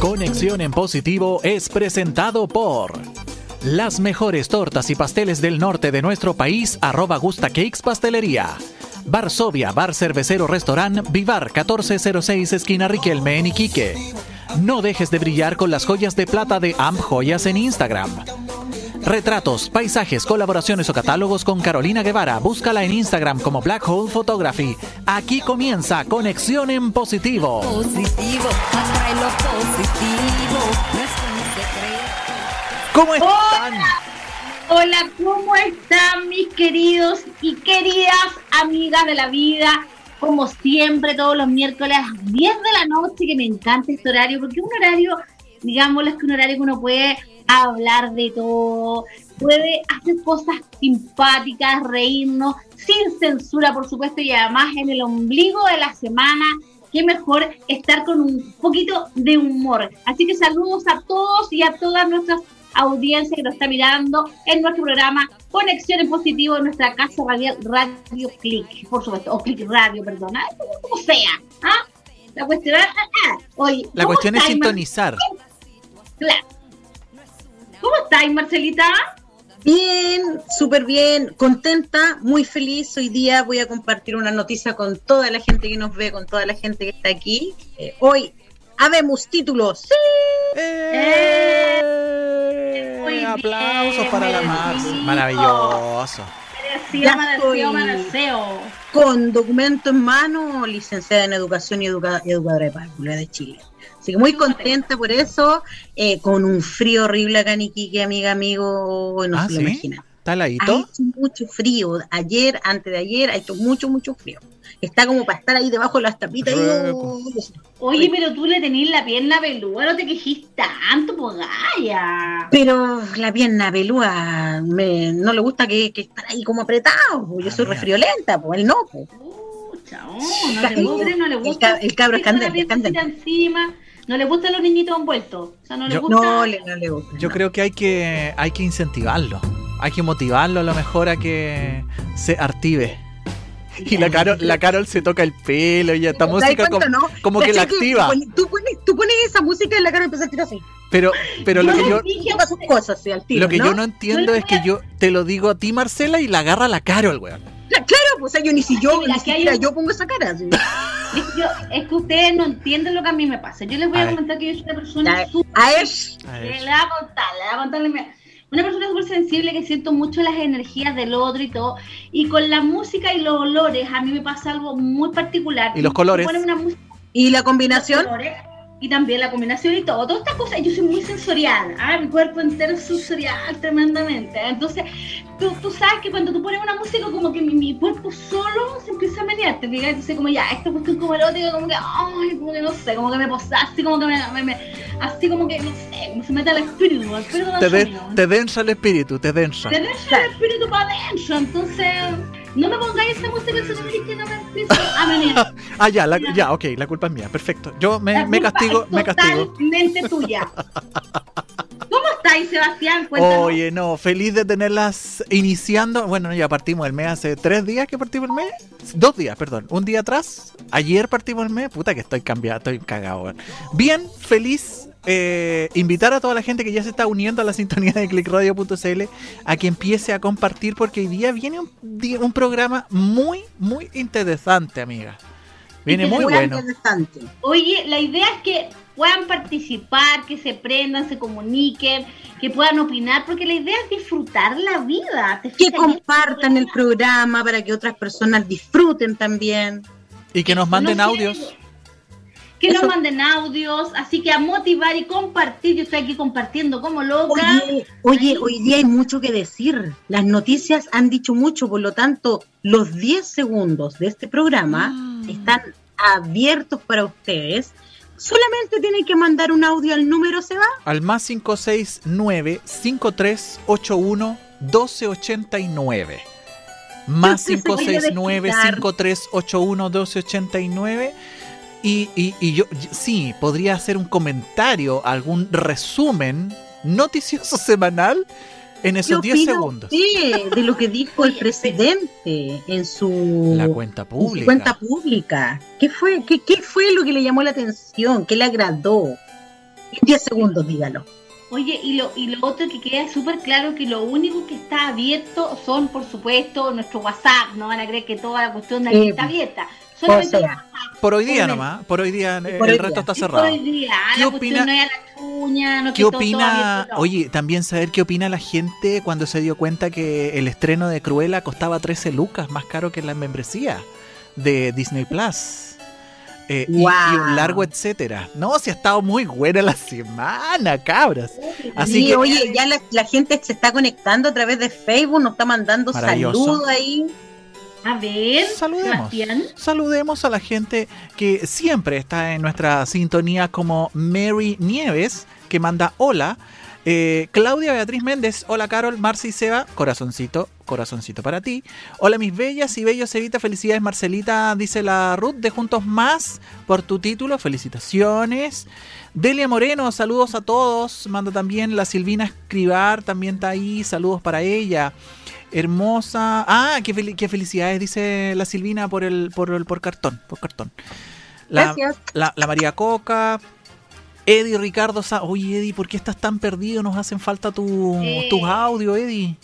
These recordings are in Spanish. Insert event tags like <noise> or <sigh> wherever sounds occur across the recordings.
Conexión en Positivo es presentado por las mejores tortas y pasteles del norte de nuestro país, arroba Gusta Cakes Pastelería. Varsovia, Bar Cervecero Restaurant, Vivar 1406 Esquina Riquelme en Iquique. No dejes de brillar con las joyas de plata de Am Joyas en Instagram. Retratos, paisajes, colaboraciones o catálogos con Carolina Guevara. Búscala en Instagram como Black Hole Photography. Aquí comienza Conexión en Positivo. Positivo, atrae lo positivo. ¿Cómo están? Hola, ¿cómo están mis queridos y queridas amigas de la vida? Como siempre, todos los miércoles a las 10 de la noche, que me encanta este horario, porque es un horario, digámoslo, es que un horario que uno puede hablar de todo, puede hacer cosas simpáticas, reírnos, sin censura, por supuesto, y además en el ombligo de la semana, qué mejor estar con un poquito de humor. Así que saludos a todos y a todas nuestras audiencia que nos está mirando en nuestro programa Conexión en Positivo en nuestra casa radial Radio Click, por supuesto, o Click Radio, perdona, como sea. ¿ah? La cuestión, ah, ah, oye, La ¿cómo cuestión es sintonizar. Claro. ¿Cómo estáis, Marcelita? Bien, súper bien, contenta, muy feliz. Hoy día voy a compartir una noticia con toda la gente que nos ve, con toda la gente que está aquí. Eh, hoy habemos títulos. ¡Sí! ¡Eh! Muy bien, Aplausos para la Mars. Maravilloso. Mereció, estoy. mereció. Con documento en mano, licenciada en Educación y educa- educadora de párvula de Chile. Así que muy contenta por eso, eh, con un frío horrible acá en Iquique, amiga, amigo, no Ah, se lo ¿sí? imaginan. ¿Está Ha heladito? hecho mucho frío. Ayer, antes de ayer, ha hecho mucho, mucho frío. Está como para estar ahí debajo de las tapitas. y, Oye, pero tú le tenés la pierna peluda, no te quejís tanto, pues gaya. Pero la pierna pelúa me, no le gusta que, que estar ahí como apretado. po. Yo Ah, soy refriolenta, pues él no. po. Pucha, oh, no le El- gusta, no le el gusta. ca- el cabro es Deja la candente, es piernecita candente. encima. No le gustan los niñitos envueltos. O sea, no le Yo- gusta. No, le, no le gusta. Yo no. creo que hay que hay que incentivarlo. Hay que motivarlo a lo mejor a que se active. Y la Carol, la Carol se toca el pelo y esta ¿Te das música como, cuenta, no? como que la ¿Cachai activa. Tú pones, tú pones esa música y la cara empieza a tirar así. Pero, pero lo que yo, cosas tiro, lo que ¿no? yo no entiendo Yo es que yo te lo digo a ti, Marcela, y la agarra la Carol, weón. Cla- Claro, pues o sea, yo ni si yo, ni un- yo pongo esa cara. así. <laughs> Es que, yo- es que ustedes no entienden lo que a mí me pasa. Yo les voy A a, comentar que yo soy una persona súper A ver, Le voy a contar, le voy a contarle. mira, Una persona súper sensible que siento mucho las energías del otro y todo. Y con la música y los olores, a mí me pasa algo muy particular. ¿Y los colores? pones una música ¿y la los combinación? colores, y también la combinación y todo. Todas estas cosas, yo soy muy sensorial. ¿ah? Mi cuerpo entero es sensorial tremendamente. Entonces, tú, tú sabes que cuando tú pones una música, como que mi, mi cuerpo solo se empieza a menear. ¿te fijas? Entonces, como ya, esta cuestión como erótica, como que, ay, como que no sé, como que me posa, así como que me, me- me- así como que, no sé, como se mete al espíritu, al espíritu Te, de- te densa el espíritu, te densa. Te deja el espíritu para adentro, entonces no me pongáis esa música que se que no me empiezo a menear. Ah, ya, la- ya, ok, la culpa es mía, perfecto. Yo me, castigo, es me castigo. Totalmente tuya. <laughs> ¿Cómo estáis, Sebastián? Cuéntanos. Oye, no, feliz de tenerlas iniciando. Bueno, ya partimos el mes hace tres días que partimos el mes. Dos días, perdón. Un día atrás. Ayer partimos el mes. Puta que estoy cambiado, estoy cagado. Bien, feliz. Eh, invitar a toda la gente que ya se está uniendo a la sintonía de clickradio.cl a que empiece a compartir porque hoy día viene un, programa muy, muy interesante, amiga. Viene muy Muy bueno. interesante. Oye, la idea es que puedan participar, que se prendan, se comuniquen, que puedan opinar, porque la idea es disfrutar la vida. ¿te Que compartan el programa para que otras personas disfruten también. Y que nos manden No sé, audios. Que nos manden audios, así que a motivar y compartir. Yo estoy aquí compartiendo como loca. Oye, oye, hoy día hay mucho que decir. Las noticias han dicho mucho, por lo tanto, los 10 segundos de este programa Mm. están abiertos para ustedes. Solamente tienen que mandar un audio al número, ¿se va? al más 569-5381-1289. Más Yo te voy a 569-5381-1289. Y, y, y yo, sí, podría hacer un comentario, algún resumen noticioso semanal en esos ¿Qué 10 opina segundos. usted de lo que dijo el presidente en su, La cuenta en su pública. cuenta pública? ¿Qué fue, qué, ¿Qué fue lo que le llamó la atención? ¿Qué le agradó? En 10 segundos, dígalo. Oye, y lo, y lo otro que queda súper claro que lo único que está abierto son, por supuesto, nuestro WhatsApp. No van a creer que toda la cuestión de aquí Sí, está abierta. Solamente. WhatsApp. Por hoy día nomás, por hoy día eh, por el hoy resto día. está cerrado. por hoy día, ¿Qué la opina- no es la no ¿Qué opina? Oye, también saber qué opina la gente cuando se dio cuenta que el estreno de Cruella costaba 13 lucas, más caro que la membresía de Disney Plus. Eh, y- y, un largo etcétera. No, si ha estado muy buena la semana, cabras. Así Sí, que oye, ya la, la gente se está conectando a través de Facebook, nos está mandando saludos ahí. A ver, Saludemos. Sebastián. Saludemos a la gente que siempre está en nuestra sintonía como Mary Nieves, que manda hola. Eh, Claudia Beatriz Méndez, hola Carol, Marci y Seba, corazoncito, corazoncito para ti. Hola mis bellas y bellos Evita, felicidades Marcelita, dice la Ruth de Juntos Más por tu título, felicitaciones. Delia Moreno, saludos a todos, manda también la Silvina Escribar, también está ahí, saludos para ella. Hermosa. Ah, qué, fel- qué felicidades, dice la Silvina por el, por el por cartón, por cartón. La, la, la María Coca. Eddie Ricardo Sa Oye, Eddie, ¿por qué estás tan perdido? Nos hacen falta tu, Sí. tus audios, Eddie.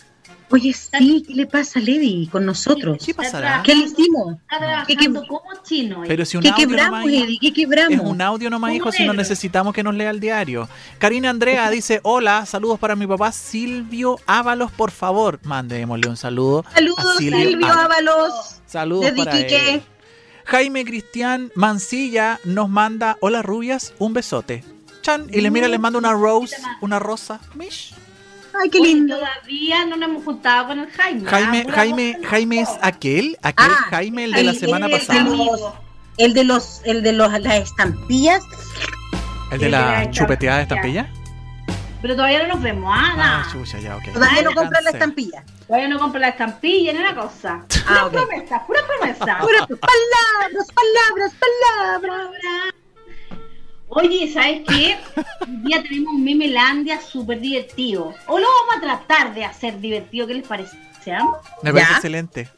Oye, sí, ¿qué le pasa a Lady con nosotros? ¿Qué pasará? ¿Qué le hicimos? Está ¿Qué trabajando como chino. eh. Pero si un ¿Qué audio quebramos, nomás, Eddie? ¿Qué quebramos? es un audio nomás, hijo, si no necesitamos que nos lea el diario. Karina Andrea <laughs> dice, hola, saludos para mi papá Silvio Ábalos, por favor. Mandémosle un saludo. Saludos, a Silvio Silvio Ábalos. Saludos Desde para él. Jaime Cristian Mancilla nos manda, hola rubias, un besote. Chan, y le mira, les manda una rose, una rosa. Mish. Ay, qué Oye, lindo. Todavía no nos hemos juntado con el Jaime. Jaime, ah, pura Jaime, Jaime es aquel, aquel Ah, Jaime, el de la semana el pasada. El de los, el de los, las estampillas. El de la la chupeteada de estampilla. Pero todavía no nos vemos, ah, Ah, nada. chucha, ya, ok. Todavía no Cansé. compran la estampilla. Todavía no compro la estampilla ni una cosa. Pura Ah, ok. promesa, pura promesa. Pura- palabras, palabras, palabras. Oye, ¿sabes qué? Hoy día tenemos un memelandia súper divertido. O lo vamos a tratar de hacer divertido, ¿qué les parece? ¿Ah? Me parece ¿Ya? excelente.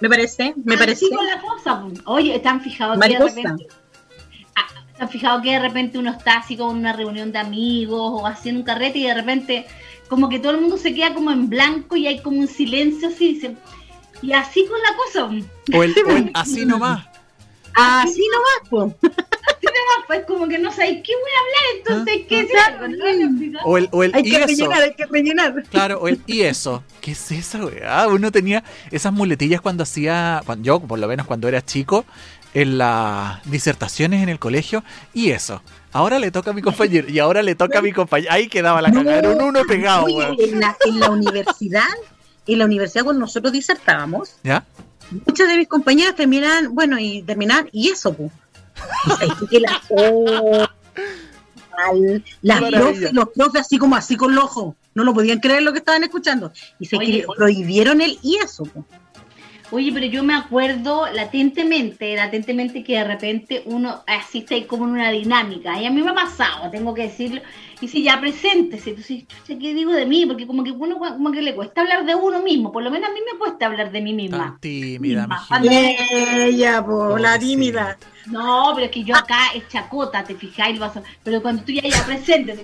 Me parece, me parece. Así con la cosa. pues. Oye, ¿están fijados que de Mariposa. repente... Ah, ¿Están fijados que de repente uno está así como en una reunión de amigos o haciendo un carrete y de repente como que todo el mundo se queda como en blanco y hay como un silencio así, dicen, y así con la cosa. O el, o el <laughs> así nomás. Así nomás, Pues como que no sabéis qué voy a hablar, entonces hay que decir algo, ¿no? O el, o el Hay y que eso. rellenar, hay que rellenar. Claro, o el y eso. ¿Qué es esa weá? Uno tenía esas muletillas cuando hacía, cuando, yo por lo menos cuando era chico, en las disertaciones en el colegio, y eso. Ahora le toca a mi compañero, y ahora le toca a mi compañero. Ahí quedaba la cagada, era un uno pegado, weón. en, la, en la universidad, en la universidad cuando nosotros disertábamos, ¿Ya? muchas de mis compañeras terminan, bueno, y terminan, y eso, pues. Y sabes que la oh, las profes, los profes así como así con los ojos, no lo podían creer lo que estaban escuchando. Y se Oye, que prohibieron el y eso. Oye, pero yo me acuerdo latentemente, latentemente que de repente uno asiste ahí como en una dinámica. Y a mí me ha pasado, tengo que decirlo. Y si ya preséntese, entonces, chucha, ¿qué digo de mí? Porque como que uno como que le cuesta hablar de uno mismo. Por lo menos a mí me cuesta hablar de mí misma. Tan tímida, Misma. Ella, po, la tímida. No, pero es que yo acá es chacota, te fijáis, lo vas a- pero cuando tú ya ya presentes,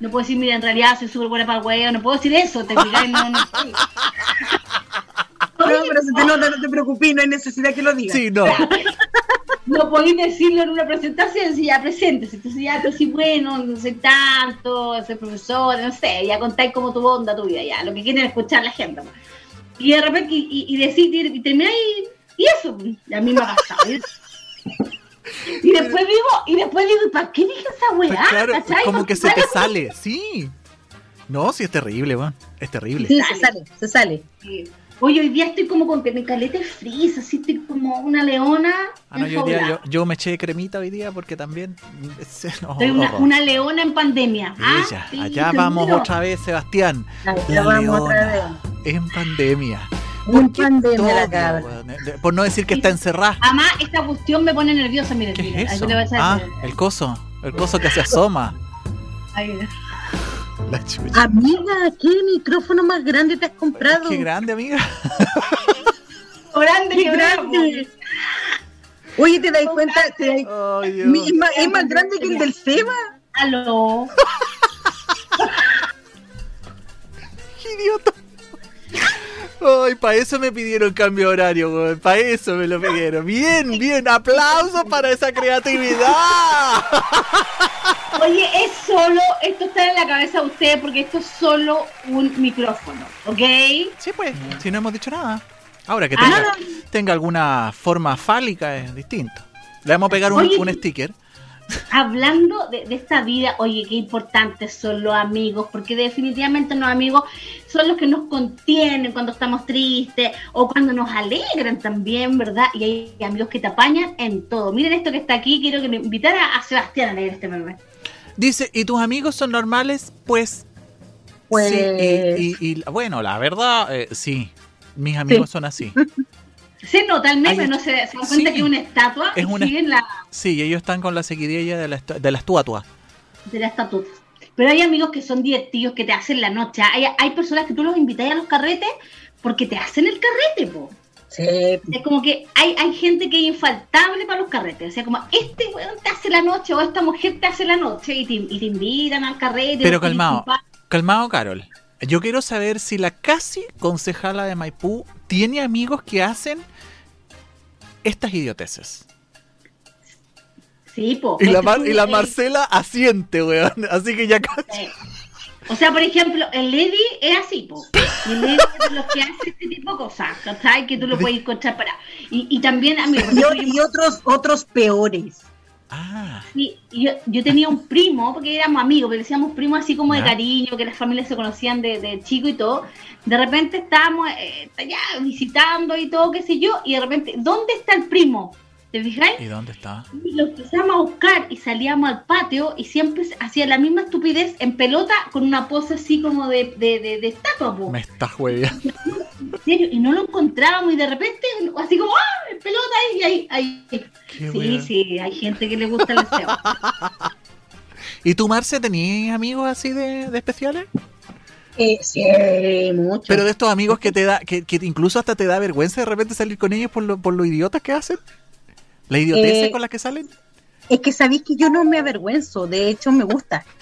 no puedo decir, mira, en realidad soy súper buena para el huevo, no puedo decir eso, te fijáis, no, no. <laughs> No, pero se te nota, no te preocupes, no hay necesidad que lo digas. Sí, no. No podéis decirlo en una presentación si ya presentes. Entonces ya tú sí, bueno, no sé tanto, soy profesor, no sé, ya contáis como tu onda, tu vida, ya, lo que quieren escuchar la gente. pues. Y de repente, y, y, y decir, y, y termináis, y eso, pues, y a mí me ha pasado. ¿eh? Y después digo, y después digo, ¿para qué dije esa Pues weá? claro, ¿Cachai? como que se te sale, sí. No, sí es terrible, weón. Es terrible. Sí, se sale, se sale. sí. Oye, hoy día estoy como con de frizz, así estoy como una leona. Ah, no, yo, hoy día- yo, yo me eché cremita hoy día porque también. <laughs> no, Soy una, leona en pandemia. ¿ah? Ella, Sí, allá vamos otra vez, Sebastián. Allá La vamos otra vez. leona en pandemia. Un ¿Por qué pandemia la cabra. Por no decir que está encerrada. Además, esta cuestión me pone nerviosa, miren. ¿Qué es eso? Ah, el coso. El coso que se asoma. Ahí. La chucha. Amiga, ¿qué micrófono más grande te has comprado? Qué grande, amiga. <laughs> Grande, Qué grande. Oye, ¿te das cuenta? ¿Te das- es, más, es más grande que el del Seba. Aló. <laughs> Idiota. Ay, para eso me pidieron cambio de horario, weón. Para eso me lo pidieron. Bien, bien. Aplausos para esa creatividad. <laughs> Oye, es solo, esto está en la cabeza de ustedes porque esto es solo un micrófono, ¿ok? Sí, pues, si no hemos dicho nada. Ahora que Ah, tenga, no, tenga alguna forma fálica es distinto. Le vamos a pegar un, Oye, un sticker. <laughs> Hablando de, de esta vida, oye, qué importantes son los amigos, porque definitivamente los amigos son los que nos contienen cuando estamos tristes o cuando nos alegran también, ¿verdad? Y hay amigos que te apañan en todo. Miren esto que está aquí, quiero que me invitara a Sebastián a leer este meme. Dice, ¿y tus amigos son normales? Pues, Pues- sí. Y, y- y, bueno, la verdad, eh, sí. Mis amigos son así. <laughs> Se nota el meme, Hay- no se, se dan cuenta sí. que es una estatua Es y una- siguen la, Sí, ellos están con la seguidilla de la, de la estatua. de la estatua. Pero hay amigos que son divertidos, que te hacen la noche. Hay, hay personas que tú los invitas a los carretes porque te hacen el carrete, po. Sí, Es como que hay, hay gente que es infaltable para los carretes. O sea, como este weón te hace la noche o esta mujer te hace la noche y te, y te invitan al carrete. Pero calmado, calmado, Carol. Yo quiero saber si la casi concejala de Maipú tiene amigos que hacen estas idioteces. Sí, po. Y la, Este Mar- y la Marcela asiente, weón. Así que ya casi. O sea, por ejemplo, el Eddie es así, po. Y el Eddie es de los que hace este tipo de cosas, ¿cachai? Que tú lo puedes encontrar para. Y, y también, y, o- y otros, otros peores. Ah, Sí, yo, yo tenía un primo, porque éramos amigos, pero decíamos primo así como de cariño, que las familias se conocían de, de chico y todo. De repente estábamos eh, allá visitando y todo, qué sé yo, y de repente, ¿dónde está el primo? ¿Te fijáis? ¿y dónde está? Y lo empezamos a buscar y salíamos al patio y siempre hacía la misma estupidez en pelota con una pose así como de, de, de, de estatua, po. Me estás hueveando. En serio, y no lo encontrábamos y de repente, así como, ¡ah! En pelota y ahí, ahí. Qué Sí, sí, hay gente que le gusta el deseo. <laughs> ¿Y tú, Marce, tenías amigos así de, de especiales? Eh, sí, mucho. Pero de estos amigos que te da, que, que incluso hasta te da vergüenza de repente salir con ellos por lo, por lo idiotas que hacen. La idiotez Eh, con las que salen. Es que sabéis que yo no me avergüenzo, de hecho me gusta. <laughs>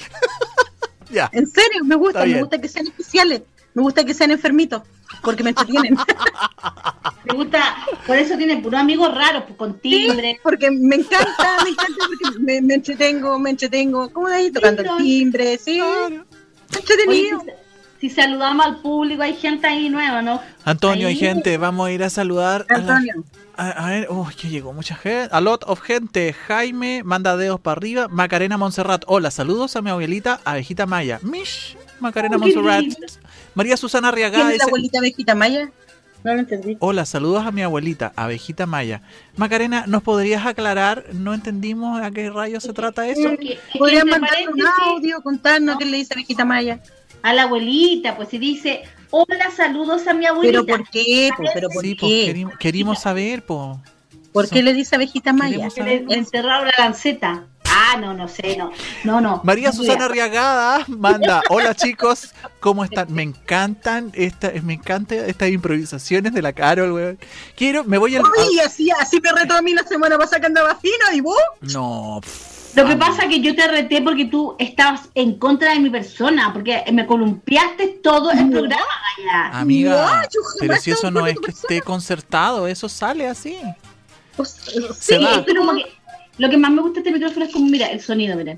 Ya. En serio, me gusta, me gusta que sean especiales, me gusta que sean enfermitos, porque me entretienen. <laughs> Me gusta, por eso tiene puros amigos raros, pues, con timbre. porque me encanta, me encanta porque me, me entretengo, me entretengo, como de ahí tocando el timbre, sí, Claro. Entretenido. Si saludamos al público, hay gente ahí nueva, ¿no? Antonio, hay gente, vamos a ir a saludar. a la- Antonio, A, a ver, uy, que llegó mucha gente. A lot of gente. Jaime, manda dedos para arriba. Macarena Montserrat. Hola, saludos a mi abuelita, abejita Maya. Mish, Macarena Oh, Montserrat. lindo. María Susana ¿quién Arriagada es la abuelita Vejita Maya? No lo entendí. Hola, saludos a mi abuelita, abejita Maya. Macarena, ¿nos podrías aclarar? No entendimos a qué rayos se trata eso. Entre mandar un audio, contarnos qué le dice Vejita Maya. A la abuelita, pues si dice, hola, saludos a mi abuelita. Pero ¿por qué? po? ¿Pero por Sí, qué? querimos, querimos saber, pues. ¿Por qué le dice Vejita Maya? Le enterraron la lanceta. Ah, no, no sé, no. No, no. María Susana. Arriagada manda, hola chicos, ¿cómo están? Me encantan esta, me encanta estas improvisaciones de la Carol, weón. Quiero, me voy al... Uy, así, así me retó a mí la semana pasada que andaba fino y vos. No, pff, Lo que pasa es que yo te reté porque tú estabas en contra de mi persona, porque me columpiaste todo el programa. Amiga, No, pero si eso no es que persona. esté concertado, eso sale así. Pues, Se Sí, va. como que lo que más me gusta de este micrófono es como, mira, el sonido, mira.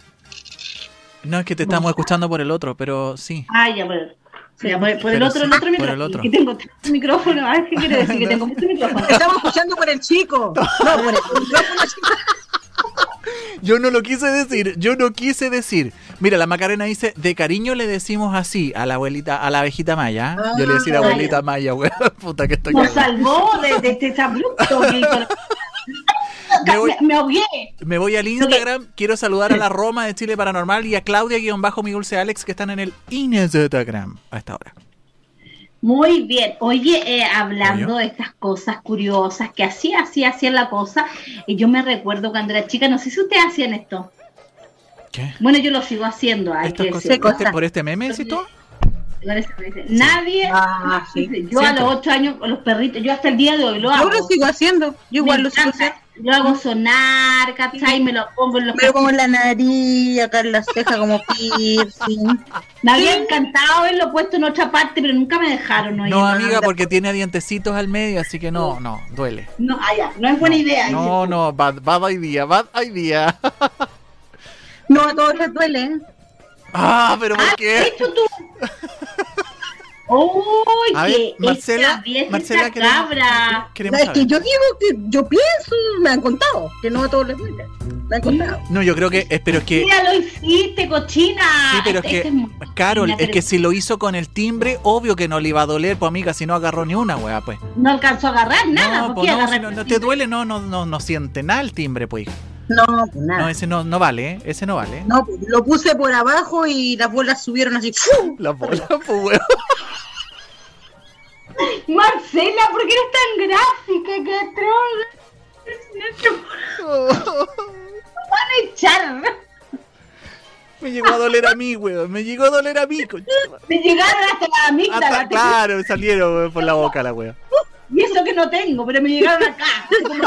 No es que te estamos escuchando por el otro, pero sí. Ah, ya, por, ya, por, por el otro, sí, el otro por micrófono. el otro. Que tengo tanto micrófono. A ver, ¿qué quiere decir? Que <laughs> tengo mucho micrófono. Estamos escuchando por el chico. No, por el micrófono chico. <laughs> Yo no lo quise decir, yo no quise decir. Mira, la Macarena dice, de cariño le decimos así a la abuelita, a la abejita Maya. Yo le decía Ah, abuelita Maya, <laughs> weón. Puta que estoy Nos salvó de, de este abrupto. <laughs> Me voy- Me, me ahogué. Me voy al Instagram, quiero saludar a la <laughs> Roma de Chile Paranormal y a Claudia-Bajo mi dulce Alex que están en el Instagram a esta hora. Muy bien. Oye, eh, hablando Oye. de estas cosas curiosas que así, así, hacían la cosa, y yo me recuerdo cuando era chica, no sé si ustedes hacían esto. ¿Qué? Bueno, yo lo sigo haciendo, hay ¿Estas que cosas- decirlo. este- ¿Por este meme, decís tú? Me Nadie, Ah, sí. yo a los ocho años con los perritos, yo hasta el día de hoy lo Yo hago. lo sigo haciendo. Yo igual Me lo sigo haciendo. lo hago sonar, ¿cachai? Me lo pongo en los Pero como en la nariz, acá en la ceja como piercing. <laughs> Me había encantado haberlo puesto en otra parte, pero nunca me dejaron. oye, No, amiga, porque tiene dientecitos al medio, así que no, no, duele. No, ah, no es buena idea. No, no, bad, bad idea, bad idea. No, a todos les duele. ¿eh? <laughs> Ah, pero ¿por Ah, qué? hecho tú. <laughs> ¡Uy, A ver, Marcela, Marcela, esa queremos- cabra! queremos es que yo digo que yo pienso, me han contado, que no a todos les duele. Me han contado. No, yo creo que, es, pero es que, Mira, lo hiciste, cochina. sí, pero es Este- este que, Carol, es pero que si lo hizo con el timbre, obvio que no le iba a doler, pues amiga, si no agarró ni una, weá, pues. No alcanzó a agarrar nada. No, ¿por pues qué no, agarrar si no, no te duele, no, no, no, no siente nada el timbre, pues. No, pues No, nada. ese no, no vale, ¿eh? ese no vale. No, pues, lo puse por abajo y las bolas subieron así. ¡fu! La bola, <laughs> pues, weón. <laughs> Marcela, ¿por qué eres tan gráfica? ¡Qué troll! <laughs> van a echar. Me llegó a doler a mí, weón. Me llegó a doler a mí, concha. Me llegaron hasta la amígdala. Hasta, claro, me salieron weón, por la boca la weón. Y eso que no tengo, pero me llegaron acá. como.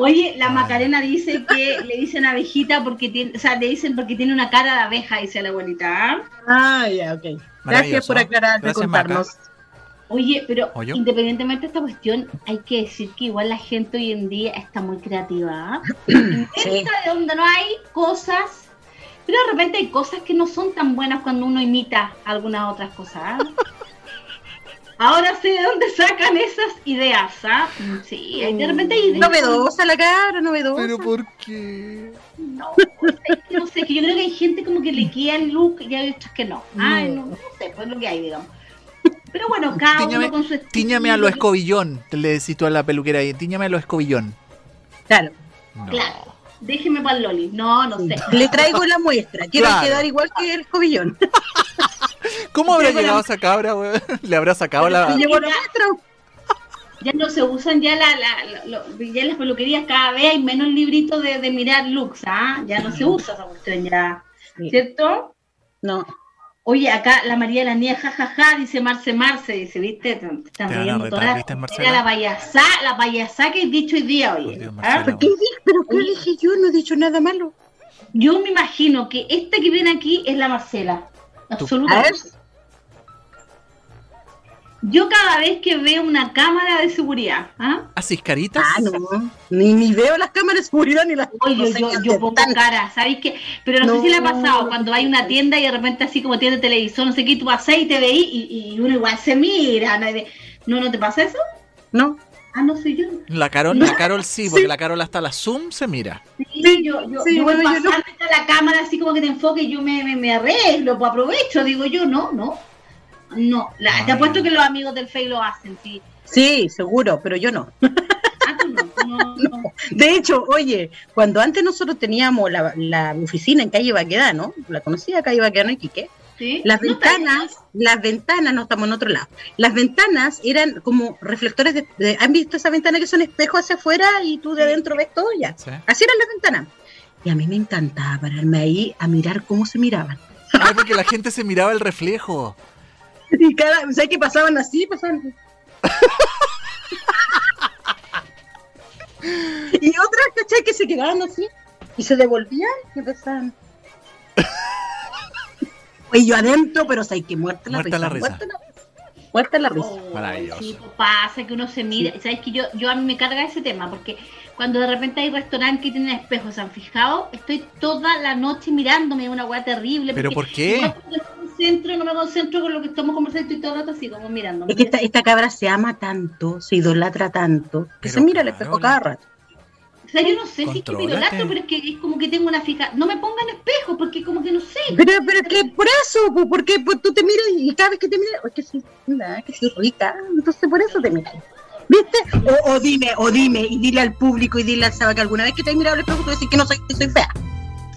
Oye, la Macarena dice que <laughs> le dicen abejita porque tiene, o sea, le dicen porque tiene una cara de abeja, dice la abuelita. ¿ah? Ah, ya, ok. Gracias por aclarar, de contarnos. Oye, pero ¿Oyo? independientemente de esta cuestión, hay que decir que igual la gente hoy en día está muy creativa. ¿ah? <clears throat> Sí. de donde no hay cosas, pero de repente hay cosas que no son tan buenas cuando uno imita algunas otras cosas. ¿ah? <laughs> Ahora sé de dónde sacan esas ideas, ¿ah? Sí, hay- de repente hay ideas. Novedosa la cara, novedosa. Pero ¿por qué? No, es que no sé, que yo creo que hay gente como que le queda el look y hay otras que no. Ay, no, no sé, pues lo que hay, digamos. Pero bueno, cada Tíñame, uno con su estilo. tíñame a lo escobillón, le decís tú a la peluquera ahí. Tíñame a lo escobillón. Claro. No. Claro. Déjeme para el Loli. No, no sé. Le traigo la muestra. Quiero Claro. quedar igual que el escobillón. <laughs> ¿Cómo habrá Traigo la- llegado esa cabra, weón? <laughs> Le habrá sacado la. Pero la ya- <laughs> muestra. Ya no se usan ya la, la, lo- lo- ya en las peluquerías cada vez hay menos libritos de, de mirar looks, ¿ah? Ya no se usa esa cuestión ya. ¿Cierto? No. Oye, acá la María de la Niña, jajaja, dice Marce Marce, dice, ¿viste? Te, te están Te van a riendo retar, todas. ¿viste, Marcela? Era la payasá, la payasá que he dicho hoy día, oye. Dios, ¿ah? Marcela. ¿Qué dije? ¿Pero qué dije yo? No he dicho nada malo. Yo me imagino que esta que viene aquí es la Marcela. A ver. Absolutamente. Yo cada vez que veo una cámara de seguridad, ¿ah? ¿Haces caritas? Ah, no. Ni, ni veo las cámaras de seguridad ni las Oye, yo, no sé yo, yo hacer. pongo Tan- cara, ¿sabéis qué? Pero no, sé No. si le ha pasado cuando hay una tienda y de repente así como tienda de televisor, no sé qué, tú pasás y te veís y, y uno igual se mira. ¿no? ¿No, no te pasa eso? No. Ah, no soy yo. La Carol, la Carol sí, porque la Carol hasta la Zoom se mira. Sí, yo, yo, sí, yo voy yo pasando está la cámara así como que te enfoque y yo me, me, me arreglo, pues aprovecho, digo yo, no, no. No, la, te apuesto que los amigos del Face lo hacen, sí. Sí, seguro, pero yo no. Ah, tú no, tú <laughs> no, no. De hecho, oye, cuando antes nosotros teníamos la, la oficina en calle Baquedano, la conocía calle Baquedano y Quique, ¿Sí? las ¿No está ventanas, las ventanas, no estamos en otro lado, las ventanas eran como reflectores de, de- ¿han visto esa ventana que son espejos hacia afuera y tú de adentro ves todo ya? ¿Sí? Así eran las ventanas. Y a mí me encantaba pararme ahí a mirar cómo se miraban. Ay, porque la gente se miraba el reflejo. Y cada, ¿sabes qué pasaban así? Pasaban. <laughs> y otras, ¿cachai? Que se quedaban así y se devolvían y empezaban. <laughs> Y yo adentro, pero ¿sabes que Muerta la Muerta risa. la risa. Muerta la risa. Muerta la risa. Oh, Maravilloso. sí, pues pasa que uno se mira. ¿Sabes que yo, yo a mí me carga ese tema? Porque cuando de repente hay restaurantes que tienen espejos, ¿se han fijado? Estoy toda la noche mirándome una weá terrible. ¿Pero porque por qué? cuando me concentro, no me concentro con lo que estamos conversando y todo el rato así como mirándome. Es que esta, esta cabra se ama tanto, se idolatra tanto, que Pero se mira al espejo Carola. cada rato. O sea, yo no sé si es que idolatro, pero es que es como que tengo una fija. No me pongan espejos, porque como que no sé. Pero, pero es que por eso, pues, porque pues, tú te miras y cada vez que te miras, es que soy, linda, que soy rica, entonces por eso te miras. ¿Viste? O, o dime, o dime, y dile al público y dile al Saba que alguna vez que te has mirado al espejo tú decís que no soy, que soy fea.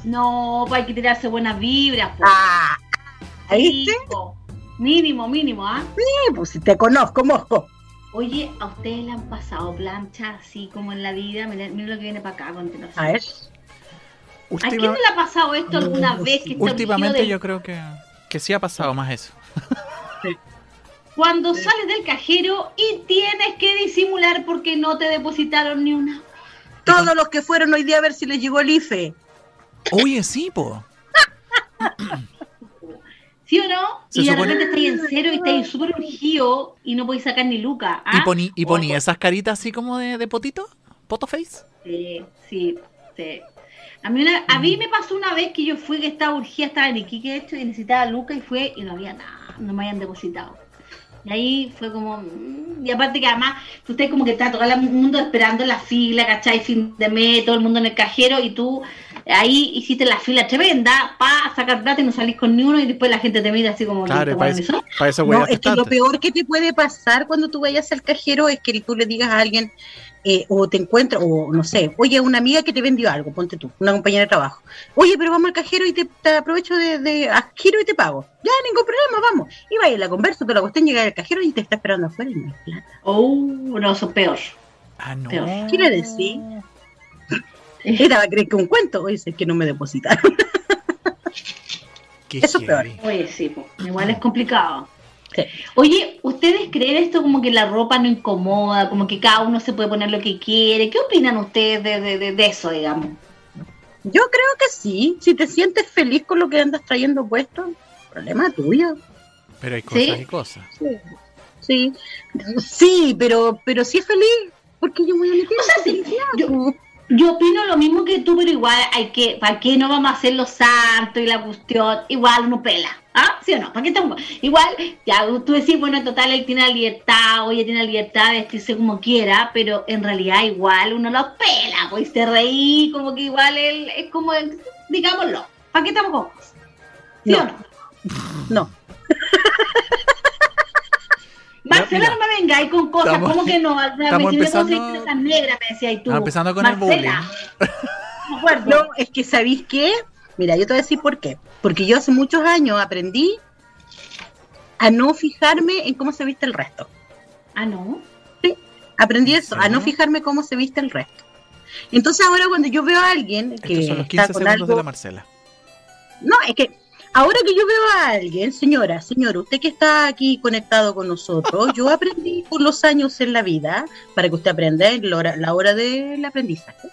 No, pues hay que tirarse buenas vibras. Pues. Ah, ¿viste? Mínimo, mínimo, ¿ah? Sí, pues si te conozco, mosco. Oye, ¿a ustedes le han pasado plancha así como en la vida? Miren, miren lo que viene para acá, cuéntenos. A ver. ¿A quién Última- no le ha pasado esto alguna No, vez? Que últimamente yo creo que, que sí ha pasado más eso. cuando sales del cajero y tienes que disimular porque no te depositaron ni una. Todos los que fueron hoy día a ver si les llegó el IFE. Oye, sí, po. <laughs> ¿Sí o no? Se y de supone- repente estáis en cero y estáis súper urgido y no podéis sacar ni luca. ¿ah? ¿Y poní, y O- poní esas caritas así como de, de potito? ¿Poto face? Sí, sí, sí. A mí, una- a mí me pasó una vez que yo fui que estaba urgida, estaba en Iquique de hecho y necesitaba Luca y fue y no había nada, no me habían depositado. Y ahí fue como, mm, y aparte que además tú estás como que está todo el mundo esperando en la fila, ¿cachai? Fin de mes, todo el mundo en el cajero y tú ahí hiciste la fila tremenda para sacar plata y no salís con ni uno y después la gente te mira así como, Claro, ¿listo, para eso, para eso No, es que lo peor que te puede pasar cuando tú vayas al cajero es que tú le digas a alguien eh, o te encuentras, o no sé, oye, una amiga que te vendió algo, ponte tú, una compañera de trabajo. Oye, pero vamos al cajero y te, te aprovecho de, de y te pago. Ya, ningún problema, vamos. Y vaya, la conversa, toda la cuestión, llega al cajero y te está esperando afuera y no hay plata. Oh, no, eso es peor. Ah, no. Peor. ¿Qué le decís? <laughs> Era, va a creer que un cuento, oye, es que no me depositaron. <laughs> Qué Eso es peor. Oye, sí, po, igual es complicado. Sí. Oye, ¿ustedes creen esto como que la ropa no incomoda, como que cada uno se puede poner lo que quiere? ¿Qué opinan ustedes de, de- de- de eso, digamos? Yo creo que sí, si te sientes feliz con lo que andas trayendo puesto, problema tuyo. Pero hay cosas ¿Sí? y cosas. Sí, sí, sí, pero, pero si es feliz, porque yo voy a meter O sea, sí, yo- po. Yo opino lo mismo que tú, pero igual hay que, ¿para qué no vamos a hacer los santos y la cuestión? Igual uno pela, ¿ah? ¿Sí o no? ¿Para qué estamos? Igual, ya tú decís, bueno, en total él tiene la libertad, oye, tiene la libertad de vestirse como quiera, pero en realidad igual uno lo pela, pues se reí, como que igual él es como, digámoslo, ¿para qué estamos? ¿Sí No. o no? No, <laughs> Marcela, no me vengáis con cosas, Estamos- ¿cómo que no? Me estamos cosas empezando- esas negras, me decías tú. Estamos empezando con el Marcela. <laughs> No es que ¿sabéis qué? Mira, yo te voy a decir por qué. Porque yo hace muchos años aprendí a no fijarme en cómo se viste el resto. Ah, no. Aprendí ¿En eso, a no fijarme cómo se viste el resto. Entonces ahora cuando yo veo a alguien que Estos son los está 15 con segundos algo... de la Marcela. No, es que ahora que yo veo a alguien, señora, señor, usted que está aquí conectado con nosotros, yo aprendí por los años en la vida, para que usted aprenda en la hora, la hora del aprendizaje.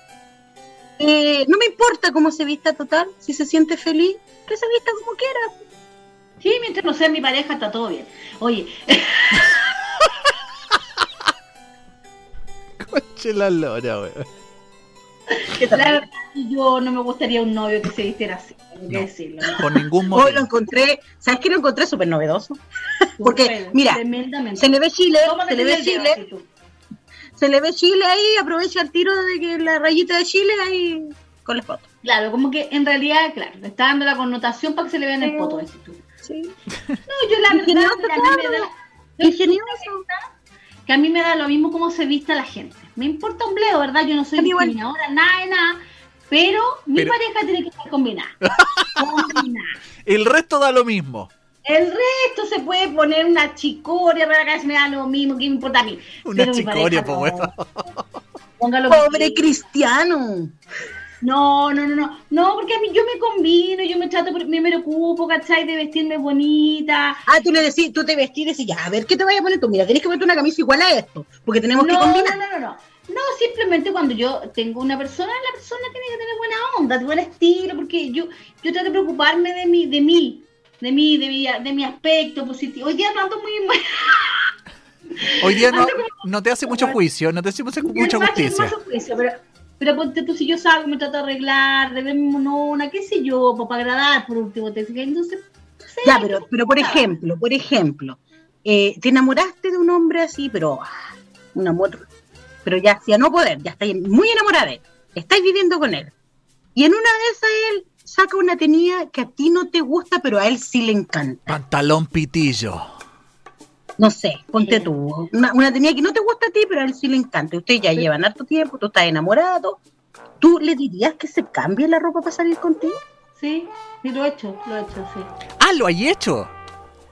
Eh, no me importa cómo se vista total, si se siente feliz, que se vista como quiera. Sí, mientras no sea mi pareja está todo bien. Oye, <laughs> Coche la lora, weón. <laughs> la verdad yo no me gustaría un novio que se vistiera así, tengo que No. decirlo. Por ningún Hoy lo motivo. encontré, ¿sabes qué lo encontré súper novedoso? Porque, mira, tremendamente. Se le ve Chile, se le ve dedo, Chile, se le ve Chile ahí, aprovecha el tiro de que la rayita de Chile ahí con las fotos. Claro, como que en realidad, claro, le está dando la connotación para que se le vea en el poto. decís tú. Sí. No, yo la verdad, Ingenioso, mira, a mí me claro. da- yo Ingenioso. que a mí me da lo mismo cómo se vista la gente. Me importa un bledo, ¿verdad? Yo no soy discriminadora, nada de nada. Pero mi Pero- pareja tiene que estar <laughs> combinada. combinada. El resto da lo mismo. El resto se puede poner una chicoria para acá, me da lo mismo, ¿qué me importa a mí? Una Pero chicoria, po, no. Póngalo que Pobre cristiano. No, no, no, no. No, porque a mí yo me combino, yo me trato, me preocupo, ¿cachai? De vestirme bonita. Ah, tú le decís, tú te vestís y decís, ya, a ver, ¿qué te vayas a poner tú? Mira, tienes que ponerte una camisa igual a esto, porque tenemos que no, combinar. no, no, no, no. No, simplemente cuando yo tengo una persona, la persona tiene que tener buena onda, buen estilo, porque yo, yo trato de preocuparme de mí, de mí, de mí, de mi, de mi aspecto positivo. Hoy día no ando muy Hoy día <laughs> no, no te hace mucho juicio, no te hace mucha justicia. que juicio, pero, pero ponte tú, si yo salgo, me trato de arreglar, de verme monona, qué sé yo, pues, para agradar por último, te fijas, entonces, no sé, Ya, pero, pero por ejemplo, por ejemplo, eh, te enamoraste de un hombre así, pero ah, un amor, pero ya hacia no poder, ya estáis muy enamorada de él, estáis viviendo con él. Y en una de esas él saca una tenía que a ti no te gusta, pero a él sí le encanta. Pantalón pitillo. No sé, ponte tú. Una, una tenía que no te gusta a ti, pero a él sí le encanta. Ustedes ya llevan harto tiempo, tú estás enamorado. ¿Tú le dirías que se cambie la ropa para salir contigo? sí, sí, lo he hecho, lo he hecho, sí. Ah, lo hay hecho.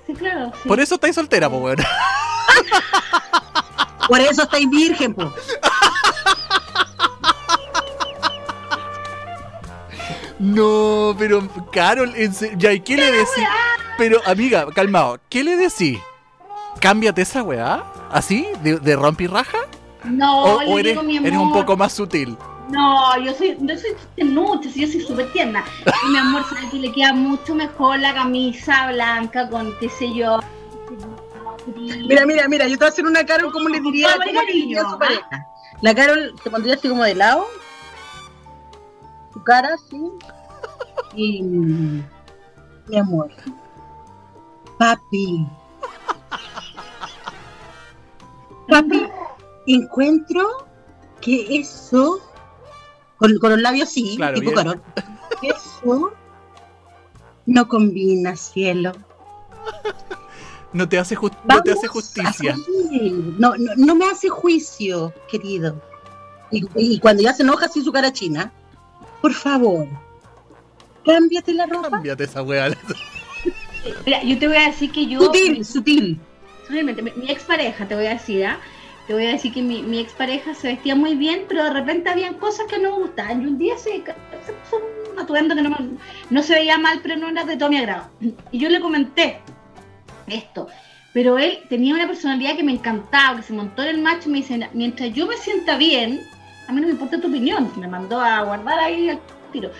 Sí, claro, sí. Por eso estáis soltera, po, weón. <laughs> Por eso estáis virgen, pues. No, pero Carol, en se- ya, ¿y qué le decís? Pero, amiga, calmado, ¿qué le decís? Cámbiate esa weá. ¿Así? ¿De, de rompirraja? No, ¿O, le o eres, digo mi amor. eres un poco más sutil? No, yo soy, yo soy yo soy súper tierna. Y mi amor sabe que le queda mucho mejor la camisa blanca con qué sé yo. Mira, mira, mira, yo te voy a hacer una Carol como le diría, Con cómo le diría a cariño, su pareja. La Carol te pondría así como de lado, tu cara así, y mi amor, papi, papi, encuentro que eso, con, con los labios sí, Claro, tipo. Carol, eso no combina, cielo. No te hace, jus- no te hace Vamos justicia. No, no, no me hace juicio, querido. Y, y cuando ya se enoja así su cara china, por favor, cámbiate la ropa. Cámbiate esa weá. Mira, yo te voy a decir que yo. Sutil, sutil. Realmente, mi, mi expareja, te voy a decir, ¿ah? Te voy a decir que mi, mi expareja se vestía muy bien, pero de repente habían cosas que no me gustaban. Y un día se, se puso un atuendo que no, me- no se veía mal, pero no era de todo mi agrado. Y yo le comenté esto. Pero él tenía una personalidad que me encantaba, que se montó en el macho y me dice, mientras yo me sienta bien, a mí no me importa tu opinión. Me mandó a guardar ahí al tiro.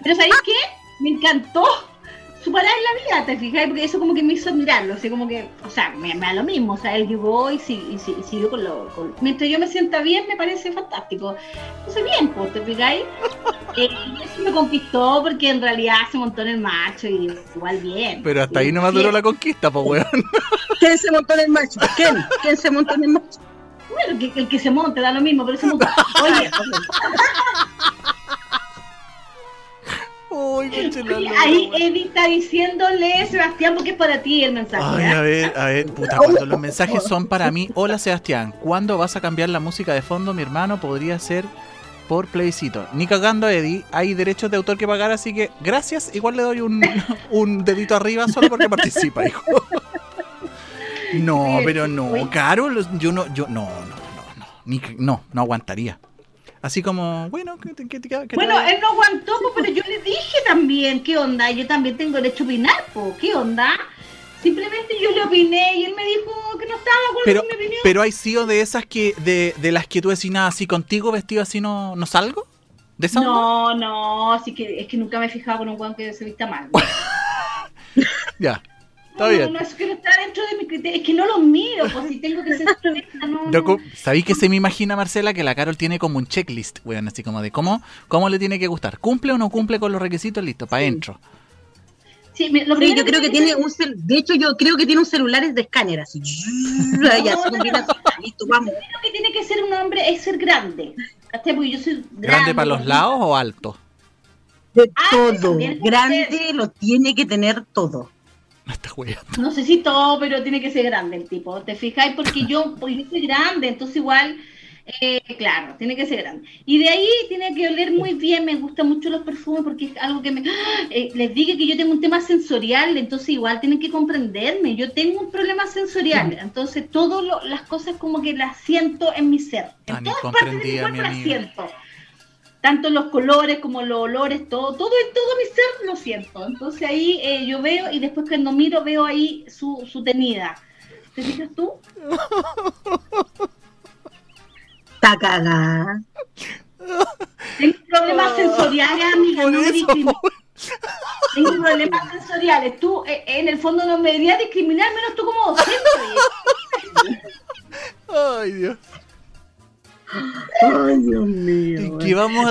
Pero ¿sabéis qué? Me encantó su parada en la vida, ¿te fijas? Porque eso como que me hizo admirarlo, así como que, o sea, me, me da lo mismo, o sea, él llegó y, si- y si- y siguió con lo... con- mientras yo me sienta bien, me parece fantástico. Entonces, bien, pues, ¿te fijáis? <laughs> Eh, eso me conquistó porque en realidad se montó en el macho y igual bien. Pero hasta ahí no me Sí, duró la conquista, pues weón. <laughs> ¿Quién se montó en el macho? ¿Quién? ¿Quién se montó en el macho? Bueno, que, el que se monte da lo mismo, pero se montó. <laughs> Oye, Uy, ahí. Eddie está diciéndole, Sebastián, porque es para ti el mensaje. Ay, ¿ah? a ver, a ver, puta, cuando los mensajes son para mí. Hola Sebastián, ¿cuándo vas a cambiar la música de fondo, mi hermano? Podría ser por plebiscito. Ni cagando, Eddie, hay derechos de autor que pagar, así que gracias. Igual le doy un, <laughs> un dedito arriba solo porque participa, hijo. <laughs> No, pero no, Carol, yo no, yo no, no, no, no, ni, no, no aguantaría. Así como, bueno, que, Bueno, él no aguantó, pero yo le dije también, ¿qué onda? Yo también tengo derecho a opinar, po, ¿qué onda? Simplemente yo le opiné y él me dijo que no estaba de acuerdo pero, con mi opinión. pero hay sido de esas que, de, de las que tú decís nada, así contigo vestido así no, no salgo. ¿De esa onda? no, no, así que es que nunca me he fijado con un guan que se vista mal. <laughs> Ya, está no, bien. no, es que no está dentro de mi criterio, es que no lo miro, pues si tengo que ser honesta, no. No. ¿Sabéis que se me imagina, Marcela, que la Carol tiene como un checklist, weón? Así como de cómo, cómo le tiene que gustar. ¿Cumple o no cumple con los requisitos? Listo, para adentro. Sí, me- lo Sí, primero yo creo que tiene un cel- de hecho yo creo que tiene un celular de escáner así. <laughs> Ya listo, vamos. Lo primero que tiene que ser un hombre es ser grande. ¿cachai? Porque yo soy grande. ¿Grande para los lados o alto? De Ah, todo. Grande lo tiene que tener todo. No <laughs> está weón. No sé si todo, pero tiene que ser grande el tipo. ¿Te fijáis? Porque yo, <laughs> porque yo soy grande, entonces igual, eh, claro, tiene que ser grande. Y de ahí tiene que oler muy bien. Me gustan mucho los perfumes porque es algo que me. ¡Ah! Eh, les dije que yo tengo un tema sensorial, entonces igual tienen que comprenderme. Yo tengo un problema sensorial, entonces todas las cosas como que las siento en mi ser. En todas partes de mi cuerpo las siento. Tanto los colores como los olores, todo, todo en todo mi ser lo siento. Entonces ahí eh, yo veo y después cuando miro veo ahí su, su tenida. ¿Te fijas tú? <laughs> Está cagada. Tengo problemas sensoriales, amiga, Por no me discrimi- Tengo problemas sensoriales. Tú, eh, en el fondo, no me deberías discriminar, menos tú como docente.